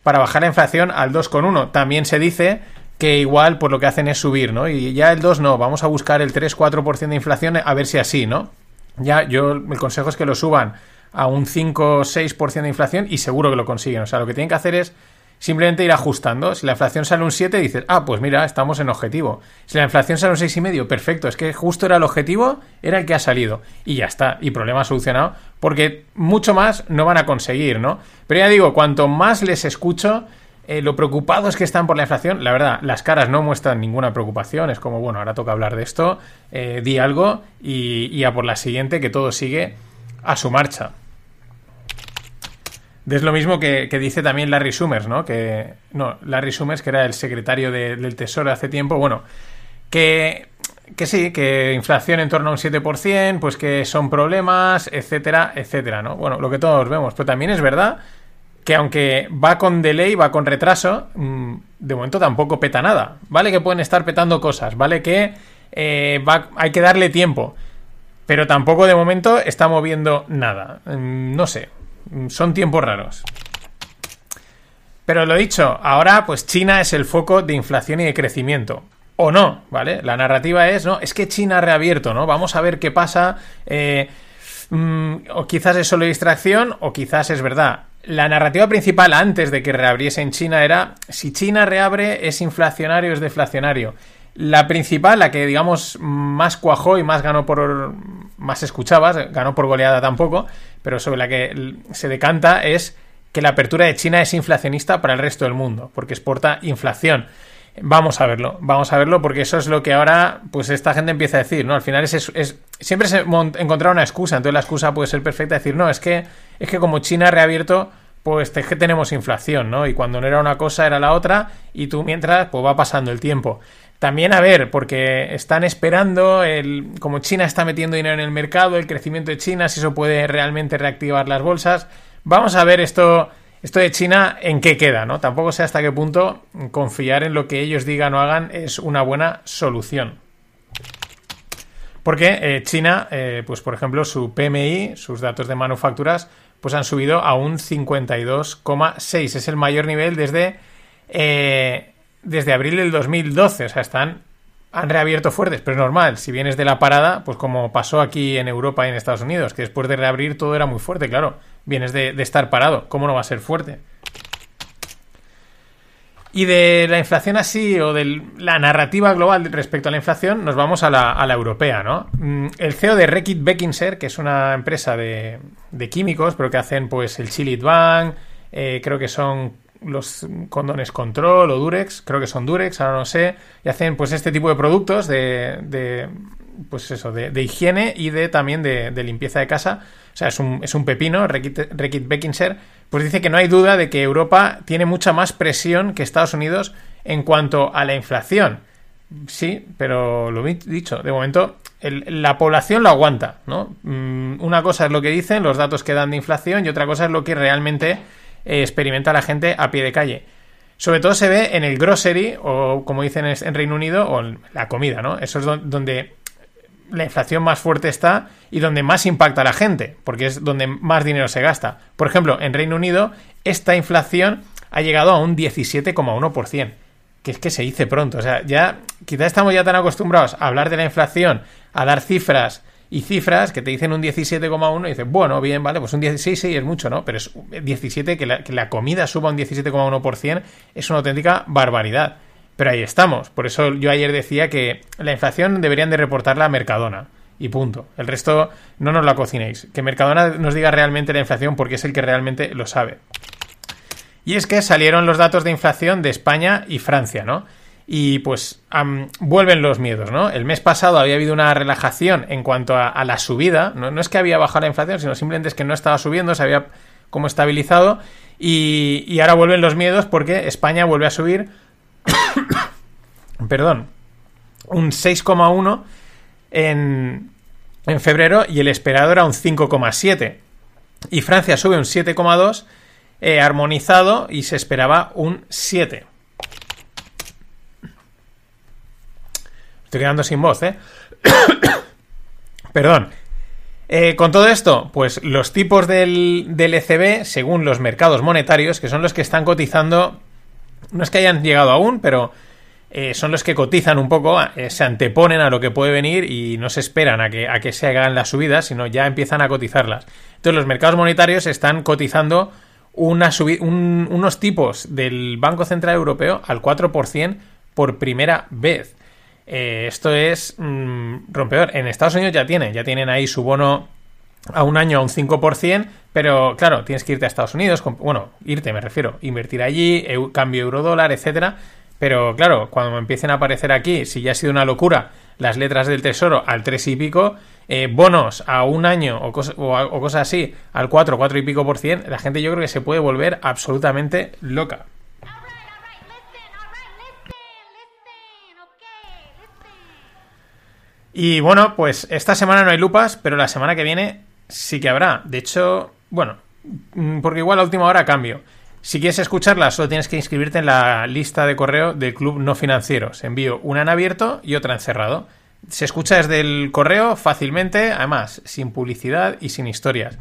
Speaker 1: para bajar la inflación al 2,1. También se dice que igual por lo que hacen es subir, ¿no? Y ya el 2 no, vamos a buscar el 3-4% de inflación a ver si así, ¿no? Ya, yo, el consejo es que lo suban a un 5-6% de inflación y seguro que lo consiguen. O sea, lo que tienen que hacer es simplemente ir ajustando. Si la inflación sale un 7, dices, ah, pues mira, estamos en objetivo. Si la inflación sale un 6,5, perfecto, es que justo era el objetivo, era el que ha salido. Y ya está, y problema solucionado, porque mucho más no van a conseguir, ¿no? Pero ya digo, cuanto más les escucho, eh, lo preocupados que están por la inflación, la verdad, las caras no muestran ninguna preocupación. Es como, bueno, ahora toca hablar de esto, eh, di algo y, a por la siguiente, que todo sigue a su marcha. Es lo mismo que, dice también Larry Summers, ¿no? Que, no, Larry Summers, que era el secretario de- del Tesoro hace tiempo, bueno, que, que sí, que inflación en torno a un 7%, pues que son problemas, etcétera, etcétera, ¿no? Bueno, lo que todos vemos, pero también es verdad que aunque va con delay, va con retraso, mm, de momento tampoco peta nada. Vale que pueden estar petando cosas, vale que eh, hay que darle tiempo, pero tampoco de momento está moviendo nada. Mm, No sé, mm, son tiempos raros. Pero lo dicho, ahora pues China es el foco de inflación y de crecimiento. O no, ¿vale? La narrativa es, no, es que China ha reabierto, ¿no? Vamos a ver qué pasa. eh, o quizás es solo distracción, o quizás es verdad. La narrativa principal antes de que reabriese en China era, si China reabre, es inflacionario, es deflacionario. La principal, la que digamos más cuajó y más ganó por. más escuchabas, ganó por goleada tampoco, pero sobre la que se decanta es que la apertura de China es inflacionista para el resto del mundo, porque exporta inflación. Vamos a verlo, vamos a verlo, porque eso es lo que ahora, pues esta gente empieza a decir, ¿no? Al final es, siempre se encontrar una excusa, entonces la excusa puede ser perfecta, decir, no, es que, es que como China ha reabierto, pues es que tenemos inflación, ¿no? Y cuando no era una cosa era la otra, y tú mientras, pues va pasando el tiempo. También a ver, porque están esperando, el, como China está metiendo dinero en el mercado, el crecimiento de China, si eso puede realmente reactivar las bolsas. Vamos a ver esto, esto de China en qué queda, ¿no? Tampoco sé hasta qué punto confiar en lo que ellos digan o hagan es una buena solución. Porque eh, China, eh, pues por ejemplo, su PMI, sus datos de manufacturas, pues han subido a un 52,6. Es el mayor nivel desde, eh, desde abril del 2012. O sea, están, han reabierto fuertes, pero es normal. Si vienes de la parada, pues como pasó aquí en Europa y en Estados Unidos, que después de reabrir todo era muy fuerte, claro. Vienes de, de estar parado. ¿Cómo no va a ser fuerte? Y de la inflación así, o de la narrativa global respecto a la inflación, nos vamos a la, a la europea, ¿no? Mm, El CEO de Reckitt Beckinser, que es una empresa de, de químicos, pero que hacen pues el Chilit Bank, eh, creo que son los condones Control o Durex, creo que son Durex, ahora no sé, y hacen pues este tipo de productos de pues eso, de, de higiene y de también de, de limpieza de casa. O sea, es un, es un pepino, Reckitt Beckinser, pues dice que no hay duda de que Europa tiene mucha más presión que Estados Unidos en cuanto a la inflación. Sí, pero lo he dicho, de momento la población lo aguanta, ¿no? Mm, Una cosa es lo que dicen, los datos que dan de inflación, y otra cosa es lo que realmente eh, experimenta la gente a pie de calle. Sobre todo se ve en el grocery, o como dicen en Reino Unido, o en la comida, ¿no? Eso es do- donde la inflación más fuerte está y donde más impacta a la gente, porque es donde más dinero se gasta. Por ejemplo, en Reino Unido, esta inflación ha llegado a un 17,1%, que es que se dice pronto. O sea, ya quizá estamos ya tan acostumbrados a hablar de la inflación, a dar cifras y cifras que te dicen un 17,1 y dices, bueno, bien, vale, pues un 16 sí es mucho, ¿no? Pero es 17, que la, que la comida suba un 17,1% es una auténtica barbaridad. Pero ahí estamos. Por eso yo ayer decía que la inflación deberían de reportarla a Mercadona. Y punto. El resto no nos la cocinéis. Que Mercadona nos diga realmente la inflación porque es el que realmente lo sabe. Y es que salieron los datos de inflación de España y Francia, ¿no? Y pues vuelven los miedos, ¿no? El mes pasado había habido una relajación en cuanto a, a la subida. No, no es que había bajado la inflación, sino simplemente es que no estaba subiendo, se había como estabilizado. Y, y ahora vuelven los miedos porque España vuelve a subir perdón, un 6,1 en, en febrero y el esperado era un 5,7. Y Francia sube un 7,2 eh, armonizado y se esperaba un 7. Estoy quedando sin voz, ¿eh? Perdón. Eh, con todo esto, pues los tipos del, del ECB, según los mercados monetarios, que son los que están cotizando, no es que hayan llegado aún, pero eh, son los que cotizan un poco, eh, se anteponen a lo que puede venir y no se esperan a que, a que se hagan las subidas, sino ya empiezan a cotizarlas. Entonces los mercados monetarios están cotizando unos tipos del Banco Central Europeo al 4% por primera vez. Eh, esto es mm, rompedor. En Estados Unidos ya tienen, ya tienen ahí su bono a un año a un 5%, pero claro, tienes que irte a Estados Unidos, bueno, irte me refiero, invertir allí, eu- cambio euro-dólar, etcétera. Pero claro, cuando empiecen a aparecer aquí, si ya ha sido una locura, las letras del tesoro al 3 y pico, eh, bonos a un año o, cos- o a- o cosas así al 4, 4 y pico por cien, la gente yo creo que se puede volver absolutamente loca. Y bueno, pues esta semana no hay lupas, pero la semana que viene sí que habrá. De hecho, bueno, mm, porque igual a última hora cambio. Si quieres escucharla, solo tienes que inscribirte en la lista de correo del Club No Financieros. Envío una en abierto y otra en cerrado. Se escucha desde el correo fácilmente, además, sin publicidad y sin historias.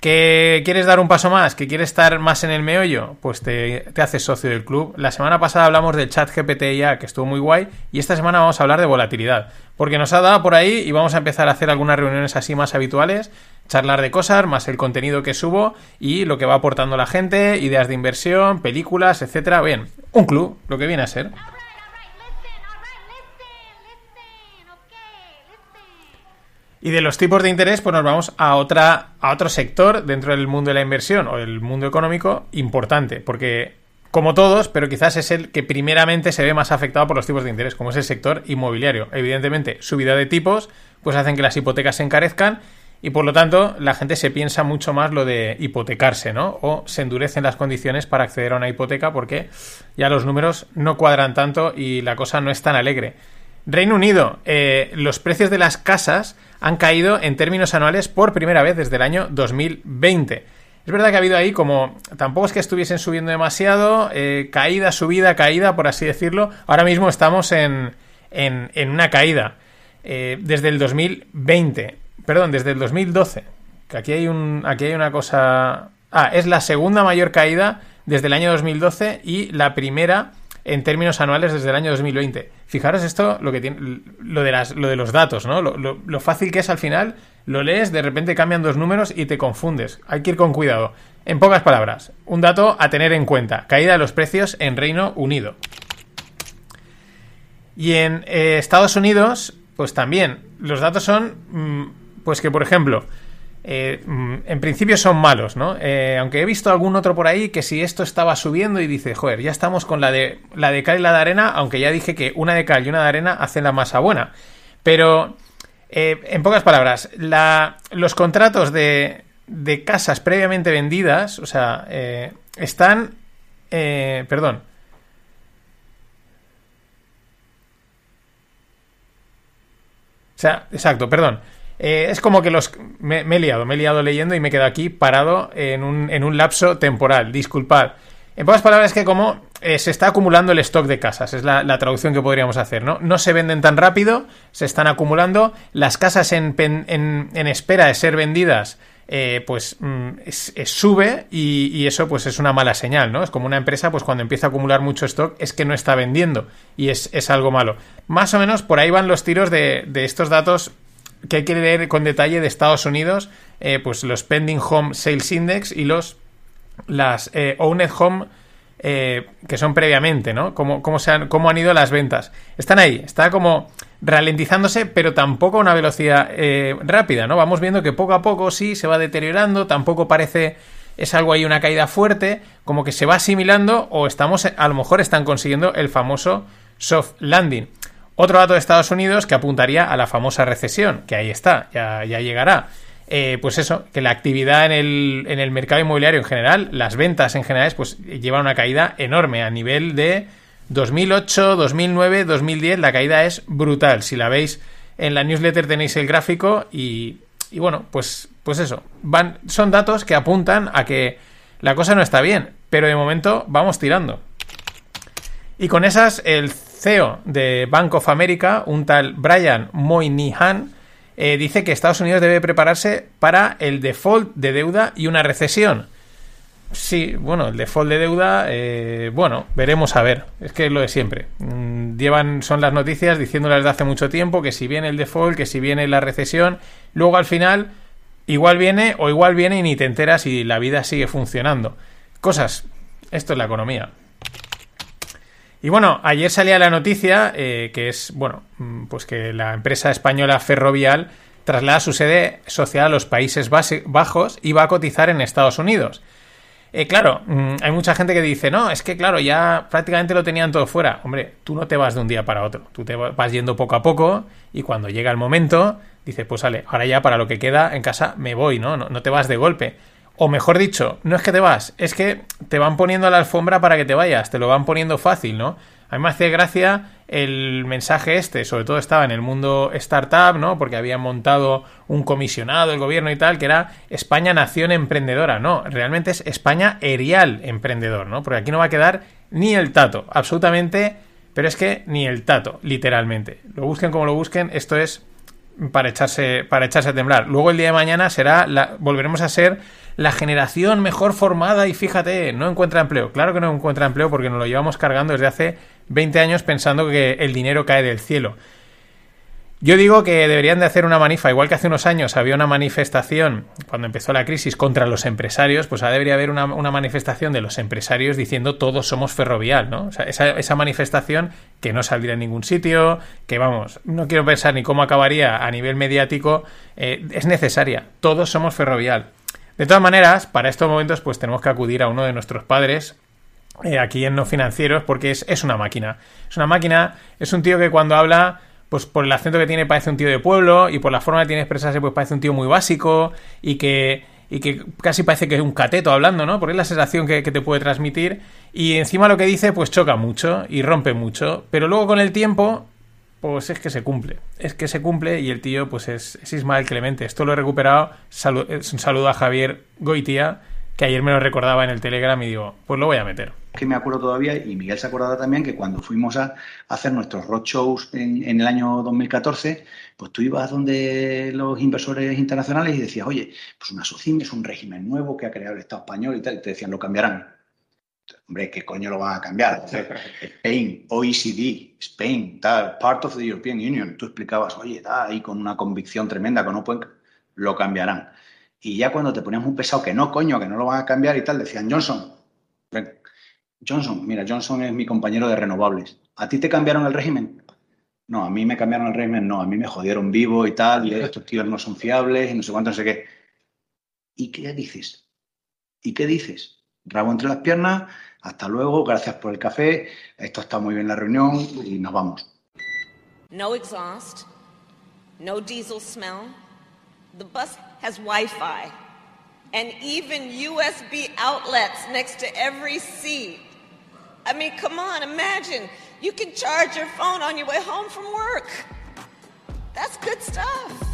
Speaker 1: ¿Que quieres dar un paso más? ¿Que quieres estar más en el meollo? Pues te, te haces socio del club. La semana pasada hablamos del chat GPT ya, que estuvo muy guay, y esta semana vamos a hablar de volatilidad. Porque nos ha dado por ahí y vamos a empezar a hacer algunas reuniones así más habituales, charlar de cosas, más el contenido que subo y lo que va aportando la gente, ideas de inversión, películas, etcétera. Bien, un club, lo que viene a ser. Y de los tipos de interés, pues nos vamos a otra, a otro sector dentro del mundo de la inversión o el mundo económico importante, porque como todos, pero quizás es el que primeramente se ve más afectado por los tipos de interés, como es el sector inmobiliario. Evidentemente, subida de tipos, pues hacen que las hipotecas se encarezcan y por lo tanto la gente se piensa mucho más lo de hipotecarse, ¿no? O se endurecen las condiciones para acceder a una hipoteca porque ya los números no cuadran tanto y la cosa no es tan alegre. Reino Unido, eh, los precios de las casas han caído en términos anuales por primera vez desde el año 2020. Es verdad que ha habido ahí como, tampoco es que estuviesen subiendo demasiado, eh, caída, subida, caída, por así decirlo. Ahora mismo estamos en, en, en una caída eh, desde el 2020, perdón, desde el 2012. Que aquí hay, un, aquí hay una cosa... Ah, es la segunda mayor caída desde el año 2012 y la primera en términos anuales desde el año 2020. Fijaros esto, lo que tiene, lo de, las, lo de los datos, ¿no? Lo, lo, fácil que es al final Lo lees, de repente cambian dos números y te confundes. Hay que ir con cuidado. En pocas palabras, un dato a tener en cuenta. Caída de los precios en Reino Unido. Y en eh, Estados Unidos, pues también. Los datos son, mm, pues que por ejemplo, eh, mm, en principio son malos, ¿no? Eh, aunque he visto algún otro por ahí que si esto estaba subiendo y dice, joder, ya estamos con la de, la de cal y la de arena, aunque ya dije que una de cal y una de arena hacen la masa buena. Pero, eh, en pocas palabras, la, los contratos de, de casas previamente vendidas, o sea, están... perdón. O sea, exacto, perdón. Eh, es como que los. Me, he liado, me he liado leyendo y me he quedado aquí parado en un, en un lapso temporal. Disculpad. En pocas palabras, que como eh, se está acumulando el stock de casas, es la, traducción que podríamos hacer, ¿no? No se venden tan rápido, se están acumulando. Las casas en, en- espera de ser vendidas, eh, pues mm, sube y, y eso pues es una mala señal, ¿no? Es como una empresa, pues cuando empieza a acumular mucho stock es que no está vendiendo y es, es algo malo. Más o menos por ahí van los tiros de, de estos datos que hay que leer con detalle de Estados Unidos, eh, pues los Pending Home Sales Index y los las eh, Owned Home eh, que son previamente, ¿no? Cómo, cómo, se han, cómo han ido las ventas. Están ahí, está como ralentizándose, pero tampoco a una velocidad rápida, ¿no? Vamos viendo que poco a poco sí se va deteriorando, tampoco parece es algo ahí una caída fuerte, como que se va asimilando o estamos, a lo mejor están consiguiendo el famoso soft landing. Otro dato de Estados Unidos que apuntaría a la famosa recesión, que ahí está, ya, ya llegará. Eh, pues eso, que la actividad en el, en el mercado inmobiliario en general, las ventas en general, pues llevan una caída enorme a nivel de 2008, 2009, 2010. La caída es brutal. Si la veis en la newsletter tenéis el gráfico y, y bueno, pues, pues eso. Van, son datos que apuntan a que la cosa no está bien, pero de momento vamos tirando. Y con esas, el CEO de Bank of America, un tal Brian Moynihan, eh, dice que Estados Unidos debe prepararse para el default de deuda y una recesión. Sí, bueno, el default de deuda, eh, bueno, veremos a ver. Es que es lo de siempre. Mm, llevan, son las noticias diciéndolas desde hace mucho tiempo que si viene el default, que si viene la recesión, luego al final igual viene o igual viene y ni te enteras y la vida sigue funcionando. Cosas. Esto es la economía. Y bueno, ayer salía la noticia eh, que es, bueno, mm, pues que la empresa española Ferrovial traslada su sede social a los Países Bajos y va a cotizar en Estados Unidos. Eh, claro, mm, hay mucha gente que dice, no, es que claro, ya prácticamente lo tenían todo fuera. Hombre, tú no te vas de un día para otro, tú te va- vas yendo poco a poco y cuando llega el momento, dices, pues sale, ahora ya para lo que queda en casa me voy. No, no te vas de golpe. O mejor dicho, no es que te vas, es que te van poniendo la alfombra para que te vayas, te lo van poniendo fácil, ¿no? A mí me hace gracia el mensaje este, sobre todo estaba en el mundo startup, ¿no? Porque habían montado un comisionado, el gobierno y tal, que era España Nación Emprendedora, ¿no? Realmente es España Erial Emprendedor, ¿no? Porque aquí no va a quedar ni el tato, absolutamente, pero es que ni el tato, literalmente. Lo busquen como lo busquen, esto es para echarse, para echarse a temblar. Luego el día de mañana será la, volveremos a ser la generación mejor formada y fíjate, no encuentra empleo. Claro que no encuentra empleo porque nos lo llevamos cargando desde hace 20 años pensando que el dinero cae del cielo. Yo digo que deberían de hacer una manifa, igual que hace unos años había una manifestación cuando empezó la crisis contra los empresarios, pues ahora debería haber una, una manifestación de los empresarios diciendo todos somos ferrovial, ¿no? O sea, esa, esa manifestación que no saldría en ningún sitio, que vamos, no quiero pensar ni cómo acabaría a nivel mediático, eh, es necesaria, todos somos ferrovial. De todas maneras, para estos momentos pues tenemos que acudir a uno de nuestros padres, eh, aquí en No Financieros, porque es, es una máquina. Es una máquina, es un tío que cuando habla pues por el acento que tiene parece un tío de pueblo y por la forma que tiene expresarse pues parece un tío muy básico y que, y que casi parece que es un cateto hablando, ¿no? Porque es la sensación que, que te puede transmitir y encima lo que dice pues choca mucho y rompe mucho, pero luego con el tiempo pues es que se cumple, es que se cumple y el tío pues es, es Ismael Clemente. Esto lo he recuperado, es un saludo a Javier Goitia que ayer me lo recordaba en el Telegram y digo, pues lo voy a meter.
Speaker 11: que me acuerdo todavía, y Miguel se acordará también, que cuando fuimos a hacer nuestros roadshows en, en el año 2014, pues tú ibas donde los inversores internacionales y decías, oye, pues una SOCIM es un régimen nuevo que ha creado el Estado español y tal, y te decían, lo cambiarán. Hombre, ¿qué coño lo van a cambiar? Spain, OECD, Spain, tal, part of the European Union. Tú explicabas, oye, tal, ahí con una convicción tremenda, que no pueden... lo cambiarán. Y ya cuando te ponías un pesado que no, coño, que no lo van a cambiar y tal, decían, Johnson, ven, Johnson, mira, Johnson es mi compañero de renovables. ¿A ti te cambiaron el régimen? No, a mí me cambiaron el régimen, no, a mí me jodieron vivo y tal, y estos tíos no son fiables y no sé cuánto, no sé qué. ¿Y qué dices? ¿Y qué dices? Rabo entre las piernas, hasta luego, gracias por el café, esto está muy bien la reunión y nos vamos.
Speaker 12: No exhaust, no diesel smell. The bus has Wi Fi and even USB outlets next to every seat. I mean, come on, imagine. You can charge your phone on your way home from work. That's good stuff.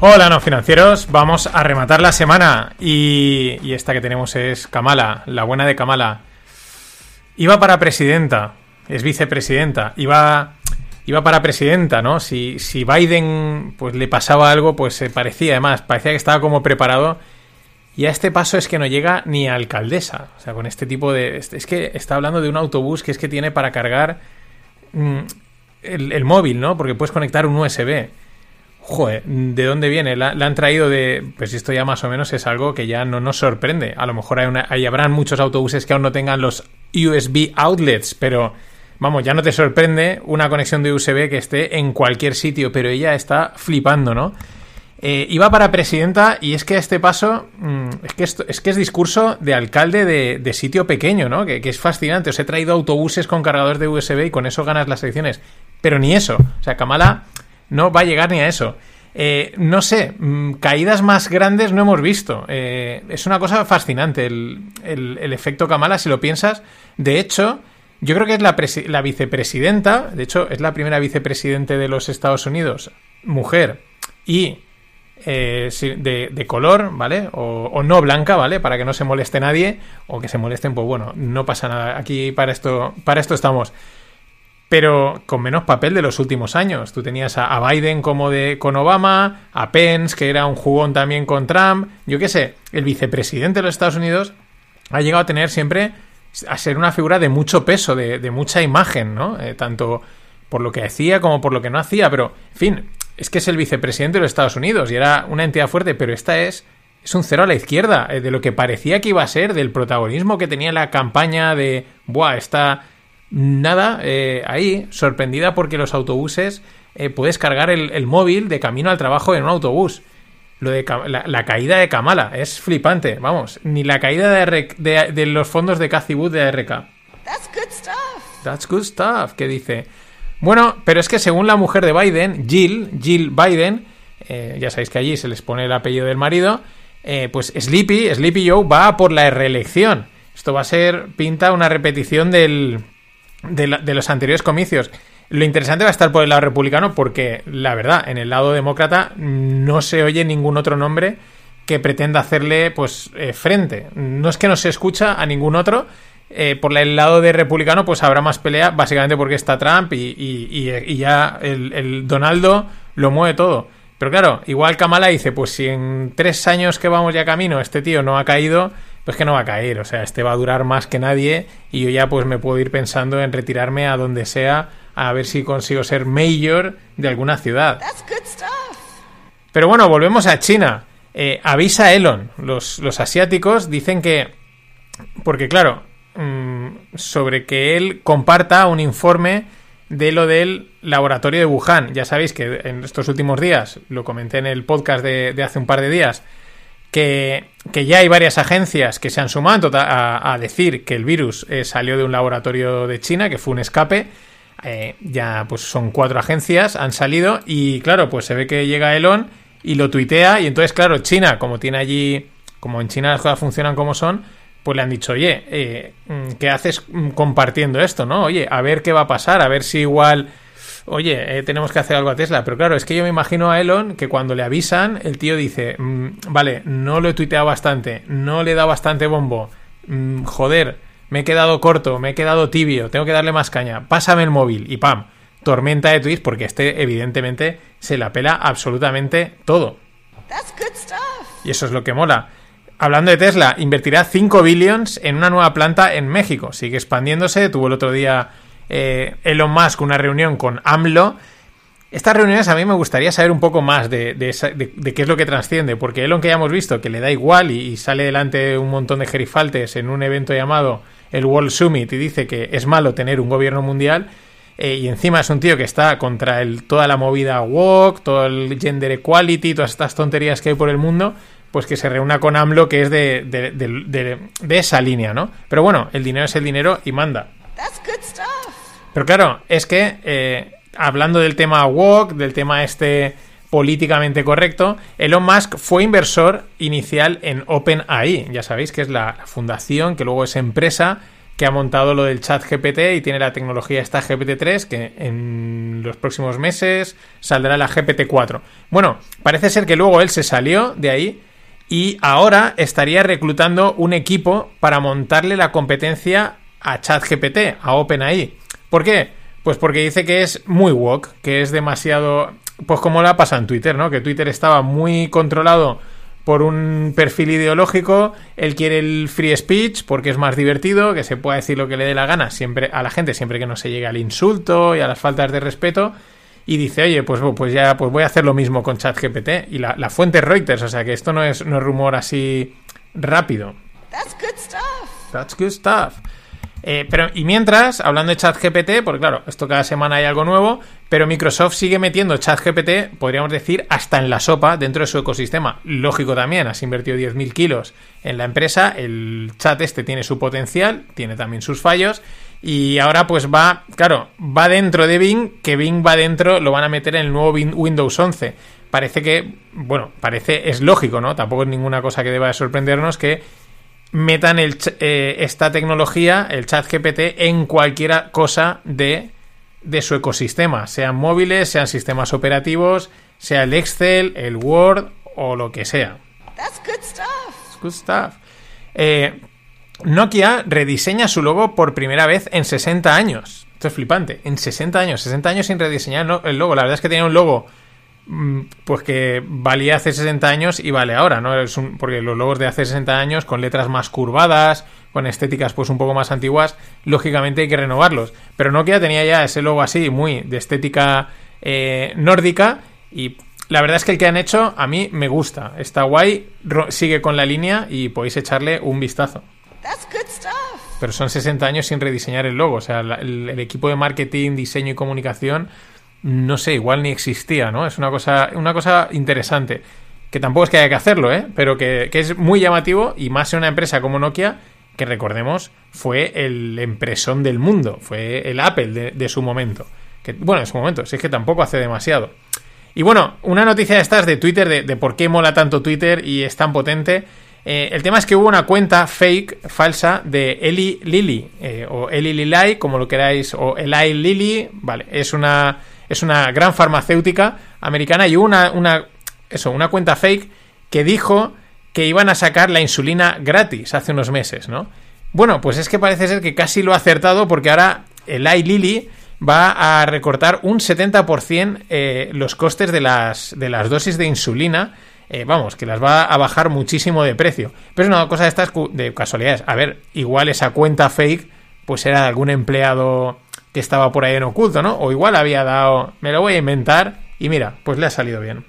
Speaker 1: Hola, no financieros. Vamos a rematar la semana. Y, y esta que tenemos es Kamala, la buena de Kamala. Iba para presidenta, es vicepresidenta. Iba, iba para presidenta, ¿no? Si, si Biden pues, le pasaba algo, pues se parecía, además, parecía que estaba como preparado. Y a este paso es que no llega ni alcaldesa. O sea, con este tipo de. Es que está hablando de un autobús que es que tiene para cargar mm, el, el móvil, ¿no? Porque puedes conectar un USB. Joder, ¿de dónde viene? La, han traído de. Pues esto ya más o menos es algo que ya no nos sorprende. A lo mejor hay, una, habrán muchos autobuses que aún no tengan los USB outlets, pero vamos, ya no te sorprende una conexión de USB que esté en cualquier sitio, pero ella está flipando, ¿no? Eh, iba para presidenta y es que a este paso mmm, es, que esto, es que es discurso de alcalde de, sitio pequeño, ¿no? Que, es fascinante. Os he traído autobuses con cargadores de USB y con eso ganas las elecciones. Pero ni eso. O sea, Kamala no va a llegar ni a eso. Eh, no sé, mmm, caídas más grandes no hemos visto. Eh, es una cosa fascinante el, el, efecto Kamala, si lo piensas. De hecho, yo creo que es la, vicepresidenta, de hecho, es la primera vicepresidente de los Estados Unidos, mujer y eh, de, de, color, ¿vale? O, o, no blanca, ¿vale? Para que no se moleste nadie, o que se molesten, pues bueno, no pasa nada. Aquí para esto, para esto estamos pero con menos papel de los últimos años. Tú tenías a, Biden como de con Obama, a Pence, que era un jugón también con Trump. Yo qué sé, el vicepresidente de los Estados Unidos ha llegado a tener siempre a ser una figura de mucho peso, de, de mucha imagen, ¿no? Eh, tanto por lo que hacía como por lo que no hacía, pero, en fin, es que es el vicepresidente de los Estados Unidos y era una entidad fuerte, pero esta es es un cero a la izquierda eh, de lo que parecía que iba a ser, del protagonismo que tenía la campaña de, buah, esta nada, eh, ahí, sorprendida porque los autobuses eh, puedes cargar el, el, móvil de camino al trabajo en un autobús. Lo de la, la, caída de Kamala es flipante, vamos, ni la caída de, R, de, de los fondos de Cathy Wood de ARK.
Speaker 12: That's good stuff.
Speaker 1: That's good stuff, que dice. Bueno, pero es que según la mujer de Biden, Jill, Jill Biden, eh, ya sabéis que allí se les pone el apellido del marido, pues Sleepy, Sleepy Joe va por la reelección. Esto va a ser, pinta una repetición del, de, los anteriores comicios. Lo interesante va a estar por el lado republicano porque, la verdad, en el lado demócrata no se oye ningún otro nombre que pretenda hacerle pues eh, frente. No es que no se escucha a ningún otro. Eh, por el lado de republicano pues habrá más pelea básicamente porque está Trump y, y ya el, el, Donaldo lo mueve todo. Pero claro, igual Kamala dice, pues si en tres años que vamos ya camino este tío no ha caído, pues que no va a caer, o sea, este va a durar más que nadie y yo ya pues me puedo ir pensando en retirarme a donde sea a ver si consigo ser mayor de alguna ciudad. Pero bueno, volvemos a China. Eh, avisa Elon, los, los asiáticos dicen que, porque claro, mmm, sobre que él comparta un informe de lo del laboratorio de Wuhan. Ya sabéis que en estos últimos días, lo comenté en el podcast de, de hace un par de días, que, que, ya hay varias agencias que se han sumado a, decir que el virus eh, salió de un laboratorio de China, que fue un escape. Eh, ya pues son cuatro agencias, han salido y claro, pues se ve que llega Elon y lo tuitea y entonces claro, China, como tiene allí, como en China las cosas funcionan como son, pues le han dicho, oye, eh, ¿qué haces compartiendo esto, no? Oye, a ver qué va a pasar, a ver si igual oye, eh, tenemos que hacer algo a Tesla. Pero claro, es que yo me imagino a Elon que cuando le avisan, el tío dice, mmm, vale, no lo he tuiteado bastante, no le he dado bastante bombo, mmm, joder, me he quedado corto, me he quedado tibio, tengo que darle más caña, pásame el móvil y pam, tormenta de tweets porque este evidentemente se la pela absolutamente todo. Y eso es lo que mola. Hablando de Tesla, invertirá 5 billions en una nueva planta en México. Sigue expandiéndose. Tuvo el otro día eh, Elon Musk una reunión con AMLO. Estas reuniones a mí me gustaría saber un poco más de, de de- de qué es lo que trasciende, porque Elon que ya hemos visto que le da igual y, sale delante un montón de gerifaltes en un evento llamado el World Summit y dice que es malo tener un gobierno mundial, eh, y encima es un tío que está contra el, toda la movida woke, todo el gender equality, todas estas tonterías que hay por el mundo, pues que se reúna con AMLO, que es de, de- de- de- de esa línea, ¿no? Pero bueno, el dinero es el dinero y manda. Pero claro, es que eh, hablando del tema woke, del tema este políticamente correcto, Elon Musk fue inversor inicial en OpenAI, ya sabéis que es la, fundación que luego es empresa que ha montado lo del chat GPT y tiene la tecnología esta GPT-3 que en los próximos meses saldrá la GPT-4. Bueno, parece ser que luego él se salió de ahí y ahora estaría reclutando un equipo para montarle la competencia a ChatGPT, a OpenAI. ¿Por qué? Pues porque dice que es muy woke, que es demasiado... Pues como le ha pasado en Twitter, ¿no? Que Twitter estaba muy controlado por un perfil ideológico, él quiere el free speech porque es más divertido, que se pueda decir lo que le dé la gana siempre a la gente, siempre que no se llegue al insulto y a las faltas de respeto. Y dice, oye, pues, pues ya pues voy a hacer lo mismo con ChatGPT. Y la, la fuente es Reuters, o sea que esto no es, no es rumor así rápido.
Speaker 12: That's good stuff.
Speaker 1: That's good stuff. Eh, pero, y mientras, hablando de ChatGPT, porque claro, esto cada semana hay algo nuevo, pero Microsoft sigue metiendo ChatGPT, podríamos decir, hasta en la sopa dentro de su ecosistema. Lógico también, has invertido 10.000 kilos en la empresa, el chat este tiene su potencial, tiene también sus fallos, y ahora pues va, claro, va dentro de Bing, que Bing va dentro, lo van a meter en el nuevo Win- Windows 11. Parece que, bueno, parece, es lógico, ¿no? Tampoco es ninguna cosa que deba de sorprendernos que metan el, eh, esta tecnología, el chat GPT, en cualquier cosa de, de su ecosistema, sean móviles, sean sistemas operativos, sea el Excel, el Word o lo que sea.
Speaker 12: That's good stuff.
Speaker 1: Good stuff. Eh, Nokia rediseña su logo por primera vez en 60 años. Esto es flipante. En 60 años, 60 años sin rediseñar el logo. La verdad es que tenía un logo pues que valía hace 60 años y vale ahora, ¿no? Es un- porque los logos de hace 60 años con letras más curvadas, con estéticas pues un poco más antiguas, lógicamente hay que renovarlos. Pero Nokia tenía ya ese logo así, muy de estética eh, nórdica y la verdad es que el que han hecho a mí me gusta. Está guay, sigue con la línea y podéis echarle un vistazo.
Speaker 12: That's good stuff.
Speaker 1: Pero son 60 años sin rediseñar el logo. O sea, la- el, el equipo de marketing, diseño y comunicación, no sé, igual ni existía, ¿no? Es una cosa, una cosa interesante. Que tampoco es que haya que hacerlo, ¿eh? Pero que, que es muy llamativo y más en una empresa como Nokia, que recordemos, fue el empresón del mundo. Fue el Apple de, su momento. Que, bueno, en su momento, si es que tampoco hace demasiado. Y bueno, una noticia de estas de Twitter, de, por qué mola tanto Twitter y es tan potente. Eh, el tema es que hubo una cuenta fake, falsa, de Eli Lilly, eh, o Eli Lilly, como lo queráis, o Eli Lilly, vale, es una, es una gran farmacéutica americana y una, una, eso, una cuenta fake que dijo que iban a sacar la insulina gratis hace unos meses, ¿no? Bueno, pues es que parece ser que casi lo ha acertado porque ahora Eli Lilly va a recortar un 70% eh, los costes de las, de las dosis de insulina. eh, vamos, que las va a bajar muchísimo de precio. Pero es una cosa de estas de casualidades. A ver, igual esa cuenta fake, pues era de algún empleado que estaba por ahí en oculto, ¿no? O igual había dado, me lo voy a inventar y mira, pues le ha salido bien.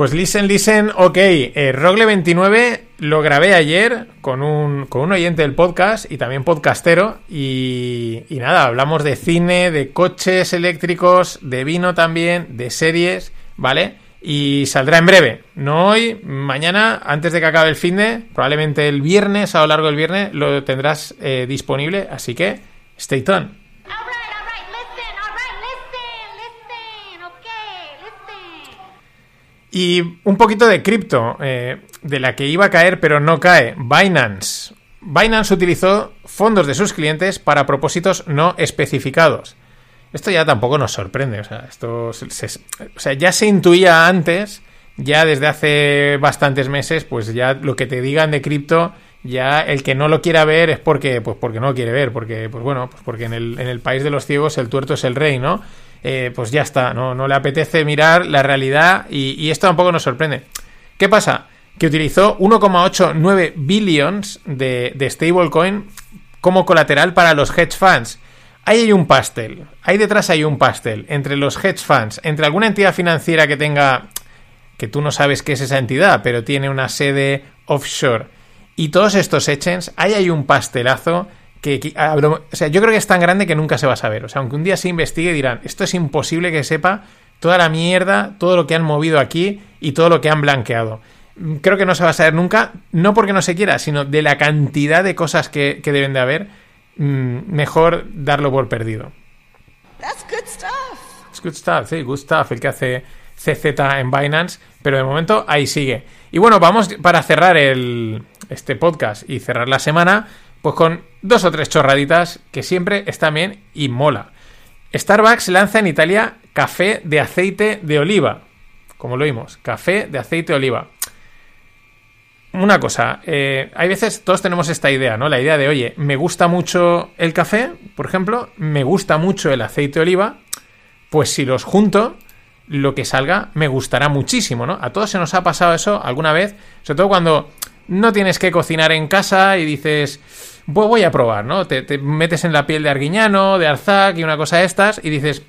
Speaker 1: Pues listen, listen, ok. Eh, Rogle 29 lo grabé ayer con un, con un oyente del podcast y también podcastero. Y, y nada, hablamos de cine, de coches eléctricos, de vino también, de series, ¿vale? Y saldrá en breve. No hoy, mañana, antes de que acabe el fin de, probablemente el viernes, a lo largo del viernes, lo tendrás eh, disponible. Así que, stay tuned. Y un poquito de cripto, eh, de la que iba a caer pero no cae, Binance. Binance utilizó fondos de sus clientes para propósitos no especificados. Esto ya tampoco nos sorprende, o sea, esto se- o sea, ya se intuía antes, ya desde hace bastantes meses, pues ya lo que te digan de cripto, ya el que no lo quiera ver es porque, pues porque no lo quiere ver, porque, pues bueno, pues porque en el, en el país de los ciegos el tuerto es el rey, ¿no? Eh, pues ya está, ¿no? No le apetece mirar la realidad y, y esto tampoco nos sorprende. ¿Qué pasa? que utilizó 1,89 billions de, de stablecoin como colateral para los hedge funds. Ahí hay un pastel, ahí detrás hay un pastel entre los hedge funds, entre alguna entidad financiera que tenga, que tú no sabes qué es esa entidad, pero tiene una sede offshore, y todos estos exchanges, ahí hay un pastelazo que, ah, o sea, yo creo que es tan grande que nunca se va a saber. O sea, aunque un día se investigue dirán, esto es imposible que sepa toda la mierda, todo lo que han movido aquí y todo lo que han blanqueado. Mm, Creo que no se va a saber nunca, no porque no se quiera, sino de la cantidad de cosas que, deben de haber, mejor darlo por perdido.
Speaker 12: That's good stuff.
Speaker 1: Es good stuff, sí, good stuff, el que hace CZ en Binance, pero de momento ahí sigue. Y bueno, vamos para cerrar el, este podcast y cerrar la semana, pues con dos o tres chorraditas que siempre están bien y mola. Starbucks lanza en Italia café de aceite de oliva. Como lo vimos, café de aceite de oliva. Una cosa, eh, hay veces todos tenemos esta idea, ¿no? La idea de, oye, me gusta mucho el café, por ejemplo, me gusta mucho el aceite de oliva, pues si los junto, lo que salga me gustará muchísimo, ¿no? A todos se nos ha pasado eso alguna vez, sobre todo cuando no tienes que cocinar en casa y dices, voy a probar, ¿no? Te, te metes en la piel de Arguiñano, de Arzac y una cosa de estas y dices,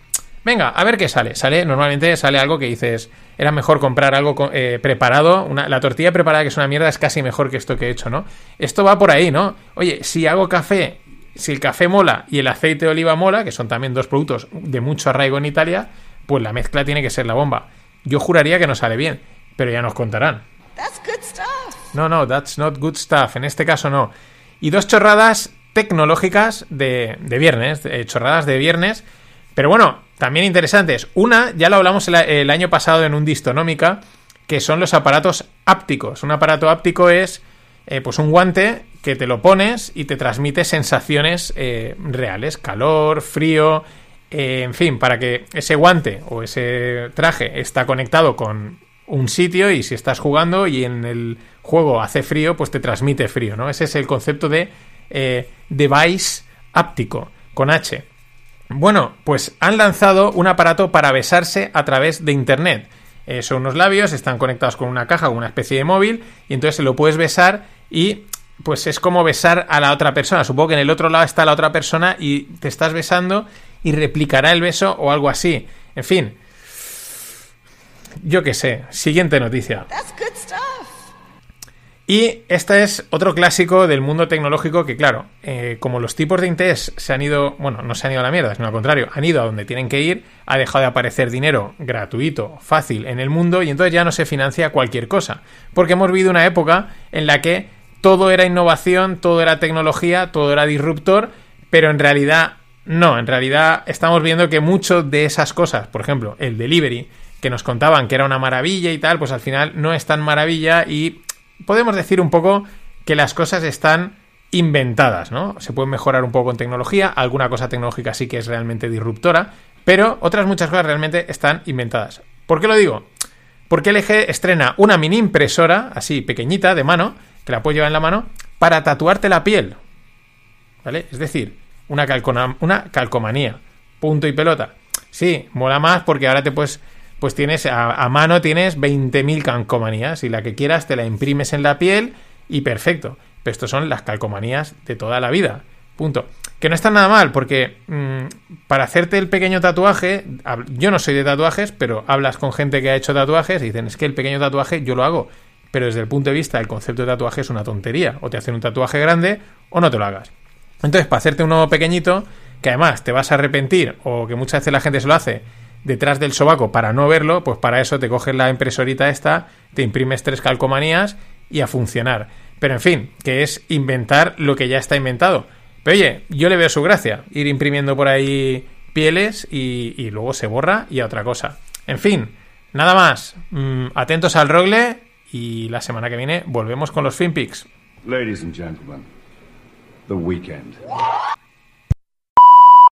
Speaker 1: venga, a ver qué sale. Sale, normalmente sale algo que dices, era mejor comprar algo eh, preparado, una- la tortilla preparada que es una mierda es casi mejor que esto que he hecho, ¿no? Esto va por ahí, ¿no? Oye, si hago café, si el café mola y el aceite de oliva mola, que son también dos productos de mucho arraigo en Italia, pues la mezcla tiene que ser la bomba. Yo juraría que no sale bien, pero ya nos contarán.
Speaker 12: That's good stuff.
Speaker 1: No, no, that's not good stuff. En este caso no. Y dos chorradas tecnológicas de, de viernes, eh, chorradas de viernes. Pero bueno, también interesantes. Una, ya lo hablamos el, año pasado en un Distonómica, que son los aparatos ápticos. Un aparato áptico es eh, pues un guante que te lo pones y te transmite sensaciones eh, reales, calor, frío, eh, en fin, para que ese guante o ese traje está conectado con un sitio y si estás jugando y en el juego hace frío, pues te transmite frío, ¿no? Ese es el concepto de device áptico, con H. Bueno, pues han lanzado un aparato para besarse a través de Internet. Eh, son unos labios, están conectados con una caja, con una especie de móvil, y entonces se lo puedes besar y pues es como besar a la otra persona. Supongo que en el otro lado está la otra persona y te estás besando y replicará el beso o algo así. En fin. Yo qué sé. Siguiente noticia. Y este es otro clásico del mundo tecnológico que, claro, eh, como los tipos de interés se han ido, bueno, no se han ido a la mierda, sino al contrario, han ido a donde tienen que ir, ha dejado de aparecer dinero gratuito, fácil en el mundo y entonces ya no se financia cualquier cosa. Porque hemos vivido una época en la que todo era innovación, todo era tecnología, todo era disruptor, pero en realidad no, en realidad estamos viendo que mucho de esas cosas, por ejemplo, el delivery, que nos contaban que era una maravilla y tal, pues al final no es tan maravilla y podemos decir un poco que las cosas están inventadas, ¿no? Se pueden mejorar un poco con tecnología, alguna cosa tecnológica sí que es realmente disruptora, pero otras muchas cosas realmente están inventadas. ¿Por qué lo digo? Porque LG estrena una mini impresora, así pequeñita, de mano, que la puedes llevar en la mano, para tatuarte la piel. ¿Vale? Es decir, una, una calcomanía. Punto y pelota. Sí, mola más porque ahora te puedes. Pues tienes a, mano tienes 20.000 calcomanías y la que quieras te la imprimes en la piel y perfecto. Pero estos son las calcomanías de toda la vida. Punto. Que no está nada mal porque mm, para hacerte el pequeño tatuaje, yo no soy de tatuajes, pero hablas con gente que ha hecho tatuajes y dicen es que el pequeño tatuaje yo lo hago. Pero desde el punto de vista del concepto de tatuaje es una tontería. O te hacen un tatuaje grande o no te lo hagas. Entonces, para hacerte uno pequeñito, que además te vas a arrepentir, o que muchas veces la gente se lo hace detrás del sobaco para no verlo, pues para eso te coges la impresorita esta, te imprimes tres calcomanías y a funcionar. Pero en fin, que es inventar lo que ya está inventado. Pero oye, yo le veo su gracia, ir imprimiendo por ahí pieles y, y luego se borra y a otra cosa. En fin, nada más. Mm, atentos al rogle y la semana que viene volvemos con los FinPix.
Speaker 13: Ladies and gentlemen, the weekend.